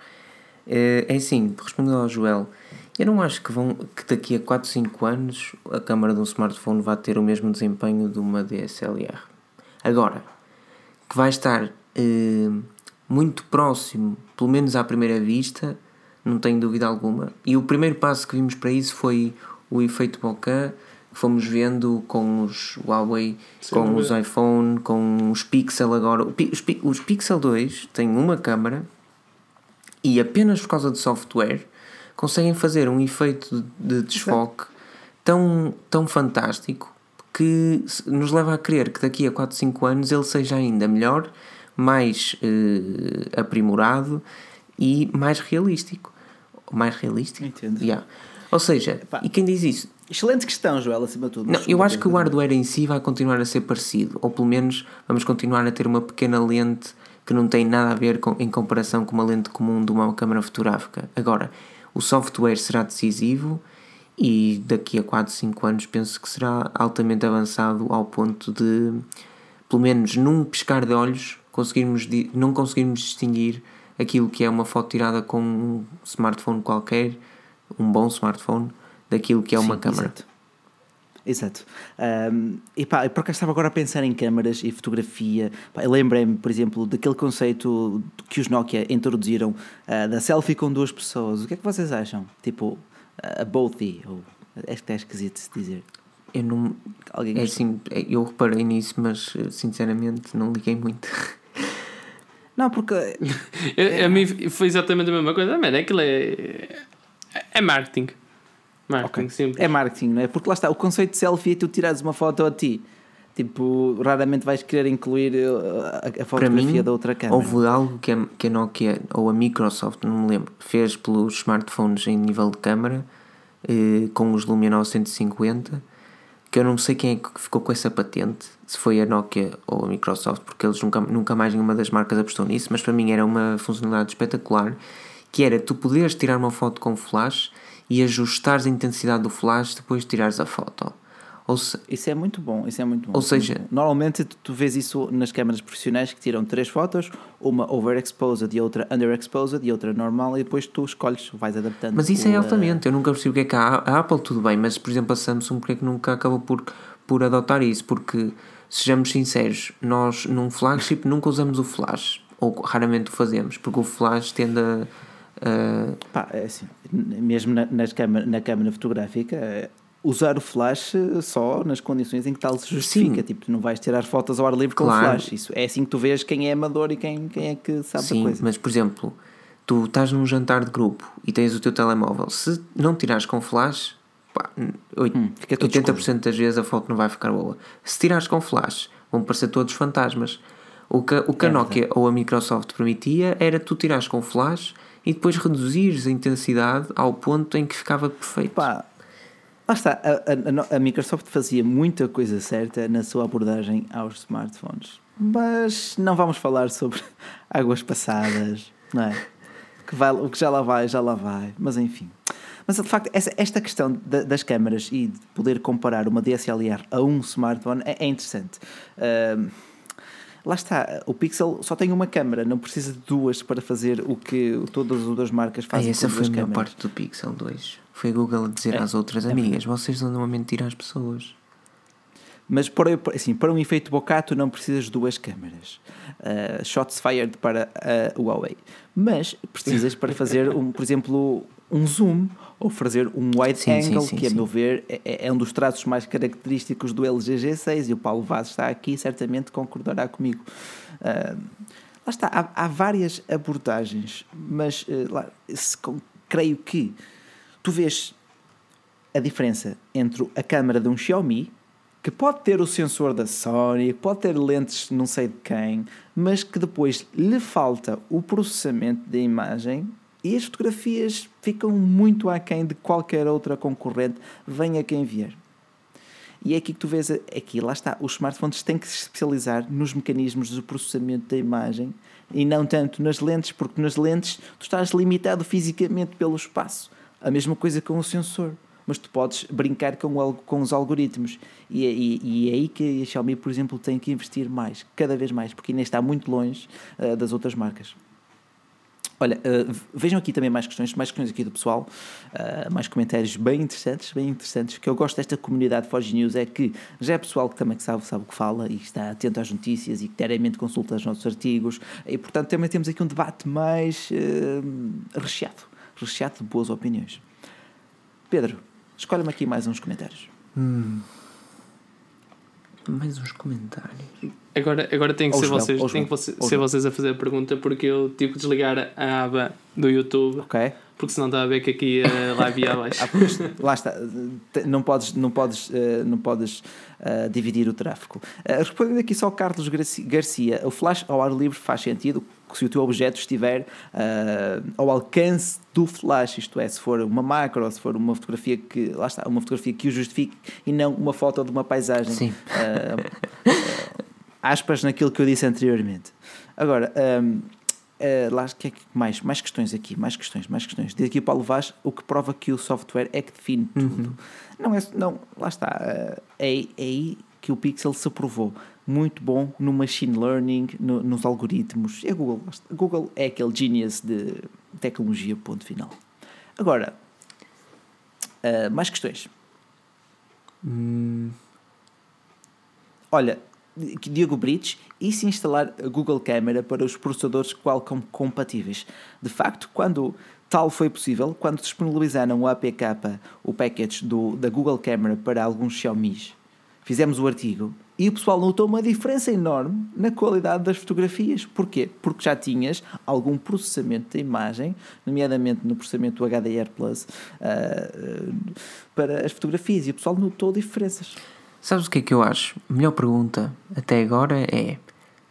Eh, É assim, respondendo ao Joel, eu não acho que, vão, que daqui a 4, 5 anos a câmara de um smartphone vai ter o mesmo desempenho de uma DSLR. Agora, que vai estar eh, muito próximo, pelo menos à primeira vista, não tenho dúvida alguma. E o primeiro passo que vimos para isso foi o efeito bokeh, que fomos vendo com os Huawei, Sem com os iPhone, com os Pixel agora. Os, Pi- os Pixel 2 têm uma câmara e apenas por causa de software conseguem fazer um efeito de desfoque tão, tão fantástico que nos leva a crer que daqui a 4, 5 anos ele seja ainda melhor, mais eh, aprimorado e mais realístico. Mais realístico? Entendo. Yeah. Ou seja, Epá. e quem diz isso? Excelente questão, Joel, acima de tudo. Não, eu acho que o hardware em si vai continuar a ser parecido, ou pelo menos vamos continuar a ter uma pequena lente que não tem nada a ver com, em comparação com uma lente comum de uma câmara fotográfica. Agora, o software será decisivo e daqui a 4, 5 anos penso que será altamente avançado ao ponto de, pelo menos num piscar de olhos, conseguirmos não conseguirmos distinguir aquilo que é uma foto tirada com um smartphone qualquer, um bom smartphone, daquilo que é uma Sim, câmara. Exato. Exato. Um, e pá, eu por acaso estava agora a pensar em câmaras e fotografia. Lembrei-me, por exemplo, daquele conceito que os Nokia introduziram ah, da selfie com duas pessoas. O que é que vocês acham? Tipo, a boathy, ou acho que é esquisito se dizer. Eu não. Alguém É assim, é- eu reparei nisso, mas eh, sinceramente não liguei muito. Não, porque A, a mim foi exatamente a mesma coisa. Man, aquilo é. É marketing. Marketing, simples. é marketing, não é? Porque lá está, o conceito de selfie é tu tirares uma foto a ti. Tipo, raramente vais querer incluir uh, a, a fotografia mim, da outra câmera. houve algo que a, que a Nokia ou a Microsoft, não me lembro, fez pelos smartphones em nível de câmara eh, com os Lumia 950 que eu não sei quem é que ficou com essa patente, se foi a Nokia ou a Microsoft, porque eles nunca, nunca mais nenhuma das marcas apostou nisso, mas para mim era uma funcionalidade espetacular, que era tu poderes tirar uma foto com flash e ajustares a intensidade do flash depois de tirares a foto. Se, Isso é muito bom, isso é muito bom. Ou é seja- bom. normalmente tu, vês isso nas câmaras profissionais que tiram três fotos, uma overexposed e outra underexposed e outra normal e depois tu escolhes, vais adaptando. Mas isso é o, uh, altamente, eu nunca percebi o que é que a, a Apple tudo bem, mas por exemplo a Samsung porque é que nunca acabou por, por adotar isso? Porque, sejamos sinceros, nós num flagship nunca usamos o flash, ou raramente o fazemos, porque o flash tende a, Uh... Pá, é assim, mesmo na, nas câmara, na câmara fotográfica, é usar o flash só nas condições em que tal se justifica. Sim. Tipo, não vais tirar fotos ao ar livre claro. com o flash. Isso é assim que tu vês quem é amador e quem, quem é que sabe Sim, a coisa. Mas, por exemplo, tu estás num jantar de grupo e tens o teu telemóvel. Se não tirares com flash, pá, hum, 80% escuro. das vezes a foto não vai ficar boa. Se tirares com flash, vão parecer todos fantasmas. O que, o que é a Nokia verdade. ou a Microsoft permitia era tu tirares com flash e depois reduzires a intensidade ao ponto em que ficava perfeito. Pá, lá está, a, a, a, Microsoft fazia muita coisa certa na sua abordagem aos smartphones. Mas não vamos falar sobre águas passadas, não é? Que vai, o que já lá vai, já lá vai. Mas enfim. Mas de facto, essa, esta questão das câmaras e de poder comparar uma DSLR a um smartphone é, é interessante. Uh, lá está, o Pixel só tem uma câmera, não precisa de duas para fazer o que todas as outras marcas fazem. Ah, essa foi a melhor parte do Pixel 2. Foi a Google a dizer é, às outras é amigas: vocês andam a mentir às pessoas. Mas para, assim, para um efeito bocato não precisas de duas câmaras. Uh, shots fired para a uh, Huawei. Mas precisas para fazer, um, por exemplo, um zoom ou fazer um wide sim, angle, sim, sim, que a meu ver é, é, um dos traços mais característicos do LG G6 e o Paulo Vaz está aqui certamente concordará comigo. Uh, lá está, há, há, várias abordagens, mas uh, lá, se, creio que tu vês a diferença entre a câmera de um Xiaomi, que pode ter o sensor da Sony, pode ter lentes não sei de quem, mas que depois lhe falta o processamento da imagem e as fotografias ficam muito aquém de qualquer outra concorrente, venha quem vier. E é aqui que tu vês, aqui, lá está, os smartphones têm que se especializar nos mecanismos de processamento da imagem e não tanto nas lentes, porque nas lentes tu estás limitado fisicamente pelo espaço. A mesma coisa com o sensor, mas tu podes brincar com, com os algoritmos. E, e, e, é aí que a Xiaomi, por exemplo, tem que investir mais, cada vez mais, porque ainda está muito longe uh, das outras marcas. Olha, uh, vejam aqui também mais questões, mais questões aqui do pessoal, uh, mais comentários bem interessantes, bem interessantes. O que eu gosto desta comunidade Forge News é que já é pessoal que também sabe, sabe o que fala e está atento às notícias e que diariamente consulta os nossos artigos e, portanto, também temos aqui um debate mais uh, recheado, recheado de boas opiniões. Pedro, escolhe-me aqui mais uns comentários. Hum. Mais uns comentários. Agora, agora tem que ser vocês, tem que você, ser vocês a fazer a pergunta porque eu tive que desligar a aba do YouTube. Ok. Porque senão está a ver que aqui a live ia abaixo. ah, lá está. Não podes, não podes, uh, não podes uh, dividir o tráfego. Uh, respondendo aqui só ao Carlos Garcia, o flash ao ar livre faz sentido se o teu objeto estiver ao alcance do flash, isto é, se for uma macro, se for uma fotografia que, lá está, uma fotografia que o justifique e não uma foto de uma paisagem. Sim aspas naquilo que eu disse anteriormente. Agora, um, uh, eh, lá, que é que mais, mais questões aqui, mais questões, mais questões. Diz aqui o Paulo Vaz, o que prova que o software é que define tudo. Uhum. Não é, não, lá está, uh, é, é aí que o Pixel se provou muito bom no machine learning, no, nos algoritmos. É Google, Google é aquele genius de tecnologia, ponto final. Agora, uh, mais questões. Hum. Olha, Diogo Bridge e se instalar a Google Camera para os processadores Qualcomm compatíveis. De facto, quando tal foi possível, quando disponibilizaram o APK, o package do, da Google Camera para alguns Xiaomi, fizemos o artigo e o pessoal notou uma diferença enorme na qualidade das fotografias. Porquê? Porque já tinhas algum processamento da imagem, nomeadamente no processamento do HDR Plus, uh, para as fotografias, e o pessoal notou diferenças. Sabes o que é que eu acho? A melhor pergunta até agora é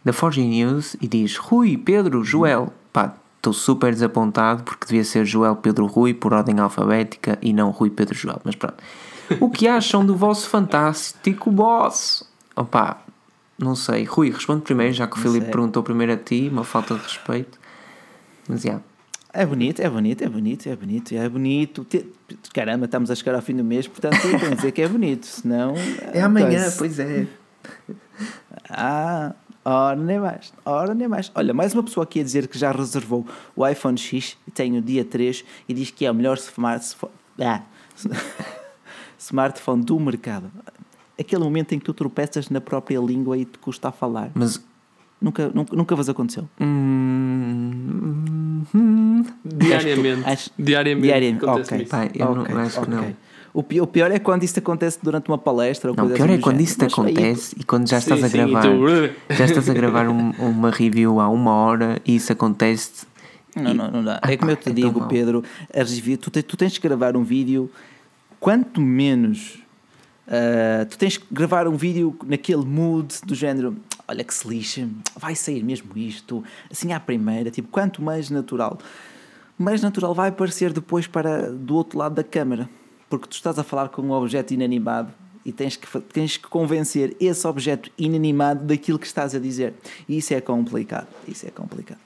da Forge News e diz Rui, Pedro, Joel. Pá, estou super desapontado porque devia ser Joel Pedro Rui por ordem alfabética e não Rui Pedro Joel. Mas pronto. O que acham do vosso fantástico boss? Opá, não sei. Rui, responde primeiro, já que o Filipe perguntou primeiro a ti, uma falta de respeito. Mas. Yeah. É bonito, é bonito, é bonito, é bonito, é bonito. Caramba, estamos a chegar ao fim do mês, portanto tem que dizer que é bonito, senão. É amanhã, pois é. Ah, ora nem mais, ora nem mais. Olha, mais uma pessoa aqui a dizer que já reservou o iPhone X, tem o dia 3 e diz que é o melhor smartphone, ah, smartphone do mercado. Aquele momento em que tu tropeças na própria língua e te custa a falar. Mas Nunca, nunca, nunca vos aconteceu? Hum, hum, Diariamente. Acho, diariamente. diariamente. Ok. Pai, eu okay. não, acho okay. que não. O pior, o pior, é quando isso acontece durante uma palestra. Ou não, o pior assim é quando isso te acontece aí... e quando já estás sim, a gravar. Sim, já estás a gravar um, uma review há uma hora e isso acontece. Não, não, não dá. Ah, é como eu te é digo, Pedro, a review, tu, tu tens que gravar um vídeo, quanto menos Uh, tu tens que gravar um vídeo naquele mood do género, olha que se lixa, vai sair mesmo isto, assim à primeira, tipo, quanto mais natural, mais natural vai aparecer depois para do outro lado da câmara, porque tu estás a falar com um objeto inanimado e tens que, tens que convencer esse objeto inanimado daquilo que estás a dizer. E isso é complicado, isso é complicado.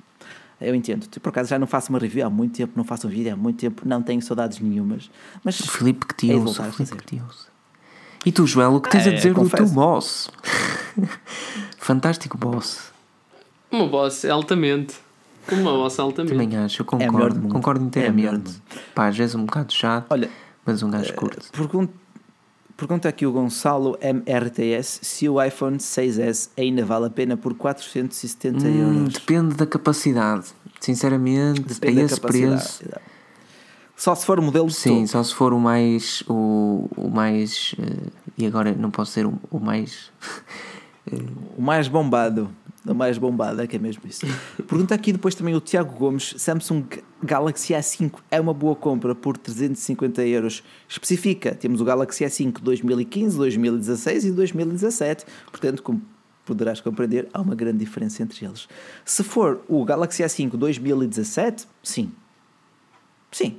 Eu entendo. Por acaso já não faço uma review há muito tempo, não faço um vídeo há muito tempo, não tenho saudades nenhumas. Mas o Filipe que te é ouça, Filipe que te ouça. E tu, Joel, o que tens é, a dizer do teu boss? Fantástico boss. Meu boss altamente. Meu boss altamente. Também acho, eu é concordo. É concordo inteiramente. É Pá, às vezes um bocado chato, Olha, mas um gajo uh, curto. Pergunta, pergunta aqui o Gonçalo MRTS se o iPhone 6S ainda vale a pena por 470 hum, euros. Depende da capacidade. Sinceramente, depende a esse preço. Exato só se for o modelo Sim, topo. só se for o mais. O, o mais. Uh, e agora não posso ser o, o mais. o mais bombado. O mais bombado, é que é mesmo isso. Pergunta aqui depois também o Tiago Gomes: Samsung Galaxy A5 é uma boa compra por 350 euros? Especifica: temos o Galaxy A5 2015, 2016 e 2017. Portanto, como poderás compreender, há uma grande diferença entre eles. Se for o Galaxy A5 2017, sim. Sim,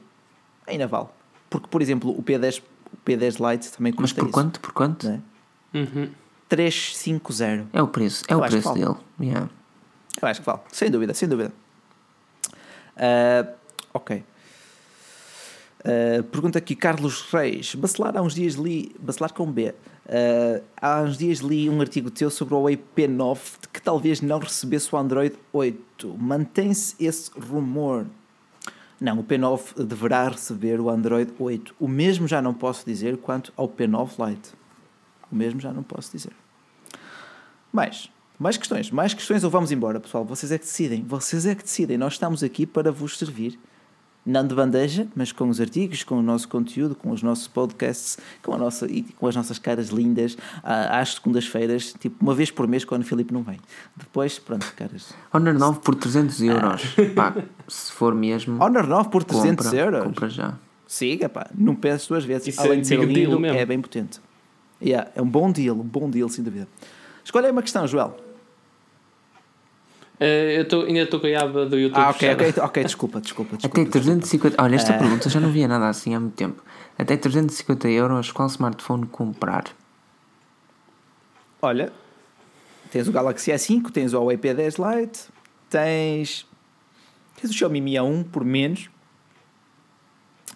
ainda vale. Porque, por exemplo, o P10, o P10 Lite também custa Mas por isso, quanto? Por quanto? É? Uhum. 350. É o preço, é Eu o preço dele. Yeah. Eu acho que vale, sem dúvida, sem dúvida. Uh, ok. Uh, pergunta aqui Carlos Reis. Bacelar há uns dias li. Bacelar com B. Uh, há uns dias li um artigo teu sobre o Huawei P9 de que talvez não recebesse o Android 8. Mantém-se esse rumor? Não, o P9 deverá receber o Android 8. O mesmo já não posso dizer quanto ao P9 Lite. O mesmo já não posso dizer. Mais, mais questões, mais questões ou vamos embora, pessoal. Vocês é que decidem. Vocês é que decidem. Nós estamos aqui para vos servir não de bandeja, mas com os artigos, com o nosso conteúdo, com os nossos podcasts, com, a nossa, e com as nossas caras lindas, às segundas-feiras, tipo uma vez por mês, quando o Filipe não vem. Depois, pronto, caras. Honor 9 por 300 euros. Ah. Pá, se for mesmo. Honor 9 por 300 compra, euros? Compra já. Siga, pá, não penses duas vezes. Isso Além é de ser lindo, é bem potente. Yeah, é um bom deal, um bom deal, sem dúvida. Escolha aí uma questão, Joel. Uh, eu tô, ainda estou com a aba do YouTube. Ah, ok, ok, ok, desculpa, desculpa. desculpa Até 350. Olha, esta uh... pergunta já não via nada assim há muito tempo. Até 350 euros, qual smartphone comprar? Olha, tens o Galaxy S5, tens o Huawei P10 Lite, tens, tens o Xiaomi Mi A1 por menos.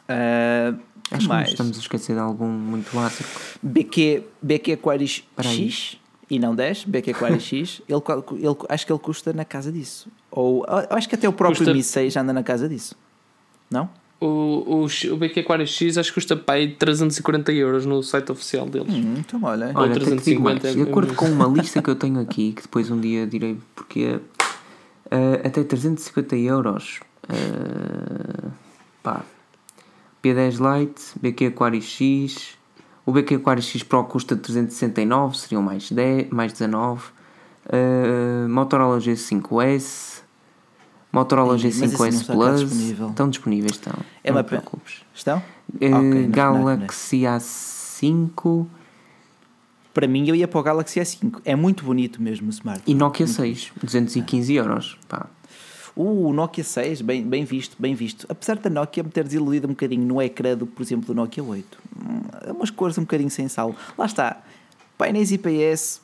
Uh, Acho mais? que estamos a esquecer de algum muito básico. BQ, BQ Aquaris X e não 10, BQ4X, ele, ele, acho que ele custa na casa disso. Ou acho que até o próprio custa... Mi 6 anda na casa disso. Não? O, o, o BQ4X acho que custa pai 340 euros no site oficial deles. Hum, então olha, olha 350 é de acordo com uma lista que eu tenho aqui, que depois um dia direi porque uh, até 350 euros. Uh, pá. P10 Lite, BQ Aquarius X, o BQ Aquarius X Pro custa 369, seriam mais, 10, mais 19. Uh, Motorola G5S, Motorola G5S Plus. Disponível. Estão disponíveis, estão. É não te preocupes. Estão? Uh, okay, Galaxy A5. Para mim, eu ia para o Galaxy A5. É muito bonito mesmo o smartphone. E Nokia 6, 215 euros. Pá. O Nokia 6, bem, bem visto, bem visto. Apesar da Nokia me ter desiludido um bocadinho no ecrã do, por exemplo, do Nokia 8. Hum, é umas cores um bocadinho sem sal. Lá está. Painéis IPS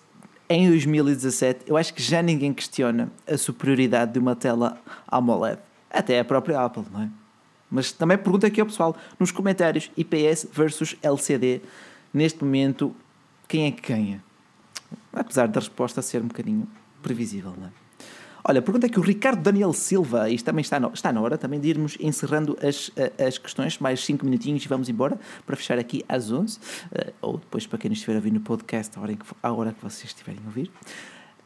em 2017, eu acho que já ninguém questiona a superioridade de uma tela AMOLED. Até a própria Apple, não é? Mas também pergunta aqui ao pessoal nos comentários: IPS versus LCD. Neste momento, quem é que ganha? Apesar da resposta ser um bocadinho previsível, não é? Olha, pergunta aqui o Ricardo Daniel Silva, isto também está, no, está na hora também de irmos encerrando as, as questões, mais 5 minutinhos e vamos embora para fechar aqui às 11, eh, ou depois para quem estiver a ouvir no podcast, a hora, que, a hora que vocês estiverem a ouvir.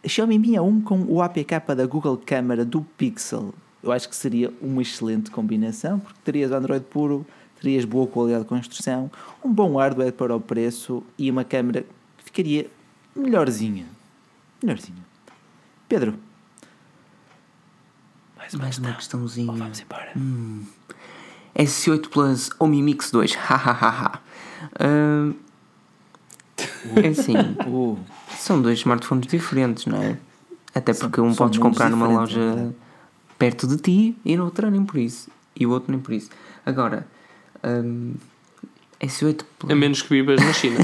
Xiaomi Mi A1 com o APK da Google Câmara do Pixel. eu acho que seria uma excelente combinação, porque terias Android puro, terias boa qualidade de construção, um bom hardware para o preço e uma câmera que ficaria melhorzinha. Melhorzinha. Pedro. Mais uma, Mais uma questãozinha. Oh, vamos embora. Hum. S8 Plus ou Mi Mix 2? Hahaha. uh, é assim. Uh. São dois smartphones diferentes, não é? Até porque são, um podes comprar numa loja é? perto de ti e no outro nem por isso. E o outro nem por isso. Agora, um, S8 Plus. A menos que vivas na China.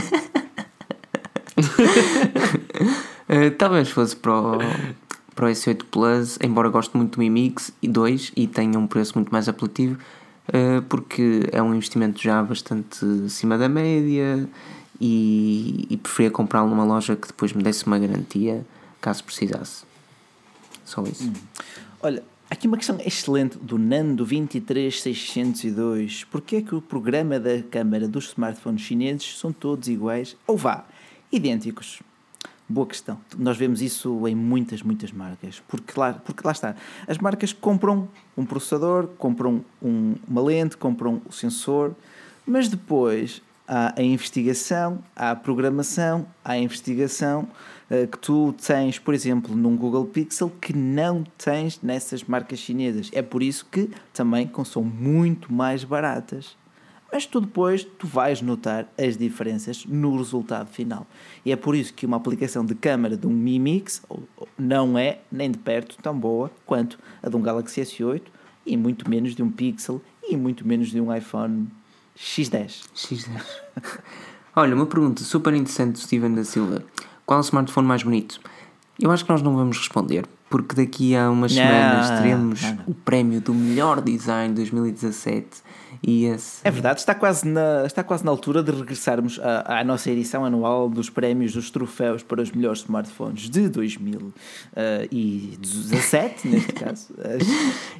uh, talvez fosse para o, para o S8 Plus, embora goste muito do Mi Mix 2 e tenha um preço muito mais apelativo, uh, porque é um investimento já bastante acima da média e, e preferia comprá-lo numa loja que depois me desse uma garantia caso precisasse. Só isso. Hum. Olha, aqui uma questão excelente do Nando 23602. Porquê é que o programa da câmara dos smartphones chineses são todos iguais? Ou vá, idênticos? Boa questão. Nós vemos isso em muitas, muitas marcas. Porque lá, porque lá está. As marcas compram um processador, compram um, uma lente, compram o sensor, mas depois há a investigação, há a programação, há a investigação uh, que tu tens, por exemplo, num Google Pixel que não tens nessas marcas chinesas. É por isso que também são muito mais baratas. Mas tu depois tu vais notar as diferenças no resultado final. E é por isso que uma aplicação de câmera de um Mi Mix não é nem de perto tão boa quanto a de um Galaxy S8 e muito menos de um Pixel e muito menos de um iPhone X10. X10. Olha, uma pergunta super interessante do Steven da Silva. Qual é o smartphone mais bonito? Eu acho que nós não vamos responder, porque daqui a umas não, semanas teremos não, não. o prémio do melhor design 2017 e esse... É verdade, está quase, na, está quase na altura de regressarmos à, à nossa edição anual dos prémios dos troféus para os melhores smartphones de 2017, neste caso.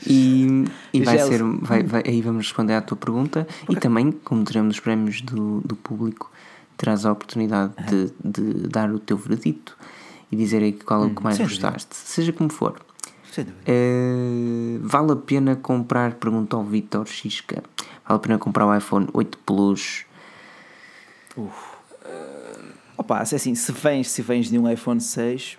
e, e vai ser, vai, vai, aí vamos responder à tua pergunta okay. e também, como teremos os prémios do, do público, terás a oportunidade uhum. de, de dar o teu veredito e dizer aí qual é o que hum, mais gostaste, dúvida. seja como for. Uh, vale a pena comprar? Pergunta ao Vitor Xisca. Vale a pena comprar o iPhone 8 Plus? Uf. Uh, opa, assim, se vens, se vens de um iPhone 6,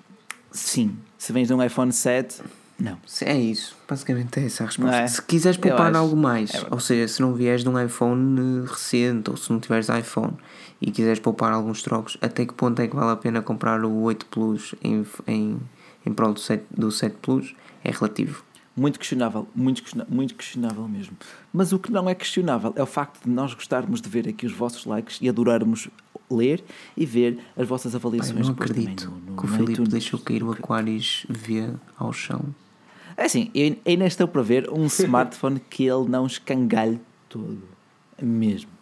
sim. Se vens de um iPhone 7, não. É isso, basicamente é essa a resposta. É? Se quiseres poupar algo mais, é ou seja, se não vieres de um iPhone recente ou se não tiveres iPhone e quiseres poupar alguns trocos, até que ponto é que vale a pena comprar o 8 Plus em, em, em prol do 7, do 7 Plus? É relativo. Muito questionável, muito, questionável, muito questionável mesmo. Mas o que não é questionável é o facto de nós gostarmos de ver aqui os vossos likes e adorarmos ler e ver as vossas avaliações. Pai, não acredito no, no, que o Felipe iTunes. deixou cair o Aquarius V ao chão. É assim, eu ainda estou para ver um smartphone que ele não escangalhe todo. Mesmo.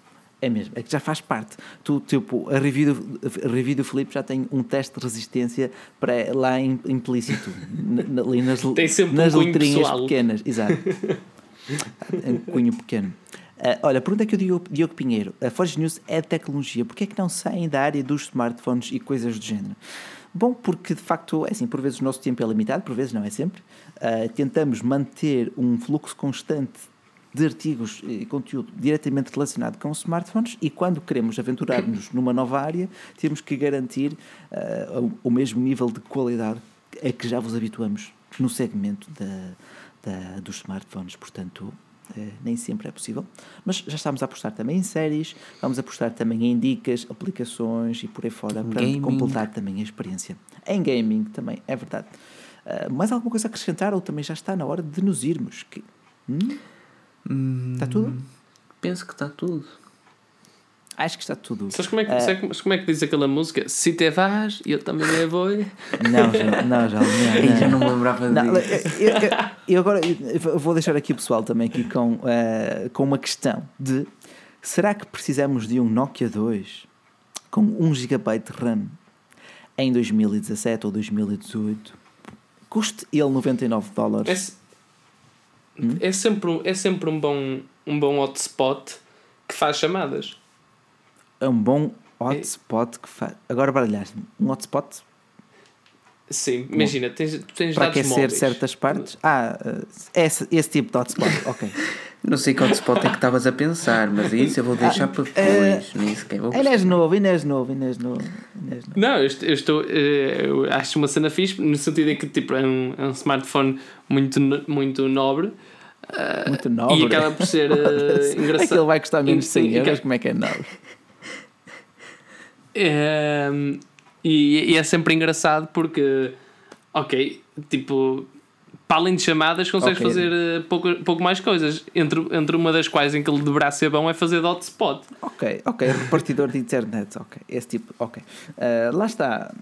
É mesmo, é que já faz parte. Tu, tipo, a review, do, a review do Felipe já tem um teste de resistência para, lá implícito, ali nas, nas um letrinhas pessoal. pequenas. Exato. um cunho pequeno. Uh, olha, pergunta aqui o Diogo, Diogo Pinheiro. A Forge News é tecnologia. Porquê é que não saem da área dos smartphones e coisas do género? Bom, porque de facto, é assim, por vezes o nosso tempo é limitado, por vezes não é sempre. Uh, tentamos manter um fluxo constante de artigos e conteúdo diretamente relacionado com smartphones e quando queremos aventurar-nos numa nova área, temos que garantir uh, o mesmo nível de qualidade a que já vos habituamos no segmento da, da dos smartphones. Portanto, uh, nem sempre é possível. Mas já estamos a apostar também em séries, vamos apostar também em dicas, aplicações e por aí fora para gaming. completar também a experiência. Em gaming também, é verdade. Uh, mais alguma coisa a acrescentar ou também já está na hora de nos irmos? Que, hum? Está tudo? Hum, penso que está tudo. Acho que está tudo. Sabes como é que, uh, sabes como é que diz aquela música? Se te vais, eu também me vou. Não, já não, já não. já não me lembrava não, disso. Eu, eu, eu, agora eu vou deixar aqui o pessoal também aqui com, uh, com uma questão de será que precisamos de um Nokia 2 com 1 GB de RAM em 2017 ou 2018? Custe ele 99 dólares. Esse Hum? É, sempre, é sempre um bom, um bom hotspot que faz chamadas. É um bom hotspot é. que faz. Agora baralhaste-me. Um hotspot? Sim, imagina, tens, tens para dados aquecer móveis. certas partes. Ah, uh, esse, esse tipo de hotspot, ok. Não sei qual hotspot é que estavas a pensar, mas isso eu vou deixar para depois. Nem sequer vou Ainda és novo, ainda és novo, ainda és novo. ainda és novo. Não, eu estou, eu estou eh, eu acho uma cena fixe no sentido em que tipo, é, um, é um smartphone muito, muito nobre. eh, Muito nobre. E acaba por ser eh, engraçado. Aquilo vai custar menos de 100 Sim, euros, acaba- como é que é nobre? Ehm, e, e é sempre engraçado porque, ok, tipo, para além de chamadas, consegues Ok. fazer eh, pouco, pouco mais coisas. Entre, entre uma das quais em que ele deverá ser bom é fazer de hotspot. Ok, ok, repartidor de internet, ok, esse tipo, ok. Ah, lá está,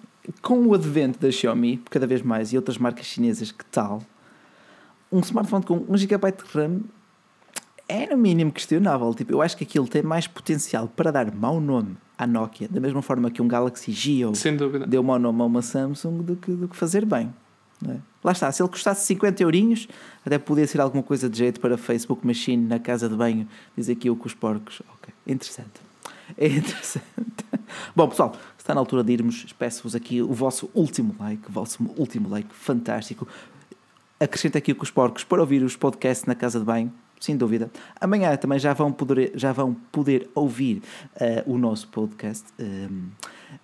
com o advento da Xiaomi, cada vez mais, e outras marcas chinesas, que tal? Um smartphone com 1 GB de RAM é no mínimo questionável. Tipo, eu acho que aquilo tem mais potencial para dar mau nome à Nokia, da mesma forma que um Galaxy Geo deu mau nome a uma Samsung, do que, do que fazer bem. É? Lá está, se ele custasse 50 eurinhos, até podia ser alguma coisa de jeito para Facebook Machine na casa de banho, diz aqui o com os porcos. Ok, interessante. É interessante. Bom, pessoal, está na altura de irmos. Peço-vos aqui o vosso último like, o vosso último like, fantástico. Acrescento aqui o com os porcos para ouvir os podcasts na casa de banho, sem dúvida. Amanhã também já vão poder, já vão poder ouvir eh, o nosso podcast. ehm,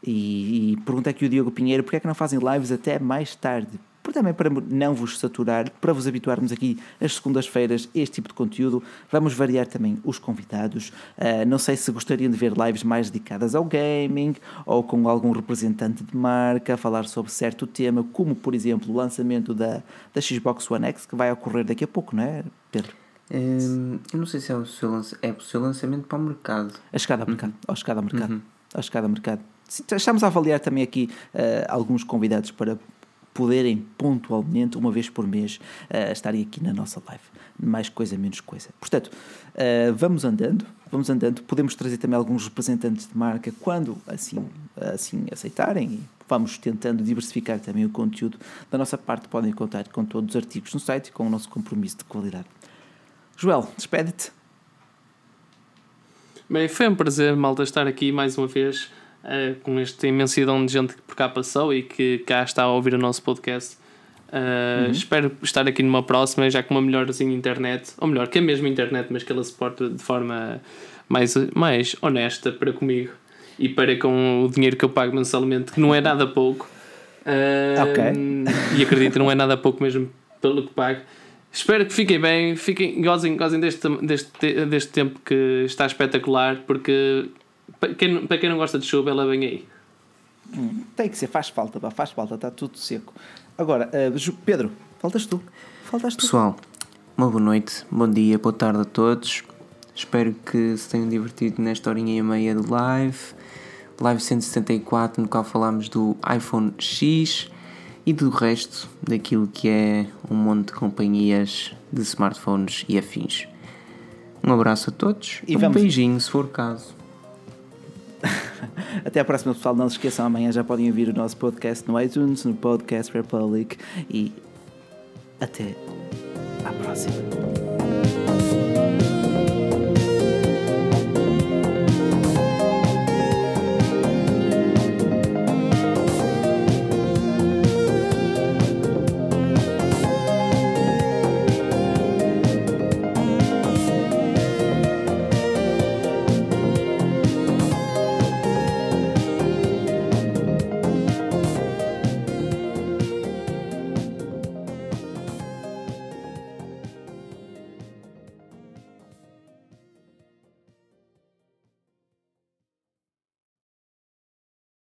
e, e pergunta aqui o Diogo Pinheiro porque é que não fazem lives até mais tarde? Também para não vos saturar, para vos habituarmos aqui às segundas-feiras este tipo de conteúdo. Vamos variar também os convidados. Eh, não sei se gostariam de ver lives mais dedicadas ao gaming ou com algum representante de marca a falar sobre certo tema, como por exemplo o lançamento da, da Xbox One X, que vai ocorrer daqui a pouco, não é, Pedro? Hum, eu não sei se é o, seu é o seu lançamento para o mercado. A chegada ao mercado. A chegada ao mercado. A chegada ao mercado. Estamos a avaliar também aqui eh, alguns convidados para poderem pontualmente, uma vez por mês, eh, estarem aqui na nossa live. Mais coisa, menos coisa. Portanto, eh, vamos andando, vamos andando. Podemos trazer também alguns representantes de marca quando assim, assim aceitarem. E vamos tentando diversificar também o conteúdo. Da nossa parte, podem contar com todos os artigos no site e com o nosso compromisso de qualidade. Joel, despede-te. Bem, foi um prazer, malta, estar aqui mais uma vez eh, com esta imensidão de gente que por cá passou e que cá está a ouvir o nosso podcast. Eh, Espero estar aqui numa próxima, já com uma melhorzinha internet, ou melhor, que a mesma internet, mas que ela se porte de forma mais, mais honesta para comigo e para com o dinheiro que eu pago mensalmente, que não é nada pouco. Ok. E acredito não é nada pouco mesmo pelo que pago. Espero que fiquem bem, fiquem, gozem, gozem deste, deste, deste tempo que está espetacular, porque para quem, não- para quem não gosta de chuva, ela vem aí. Tem que ser, faz falta, pá, faz falta, está tudo seco. Agora, Ju- Pedro, faltas tu. Faltas tu. Pessoal, uma boa noite, bom dia, boa tarde a todos. Espero que se tenham divertido nesta horinha e meia de live. Live 174, no qual falámos do iPhone X e do resto daquilo que é um monte de companhias de smartphones e afins. Um abraço a todos E e um vamos- beijinho, se for o caso. Até à próxima, pessoal. Não se esqueçam, amanhã já podem ouvir o nosso podcast no iTunes, no Podcast Republic. E até à próxima.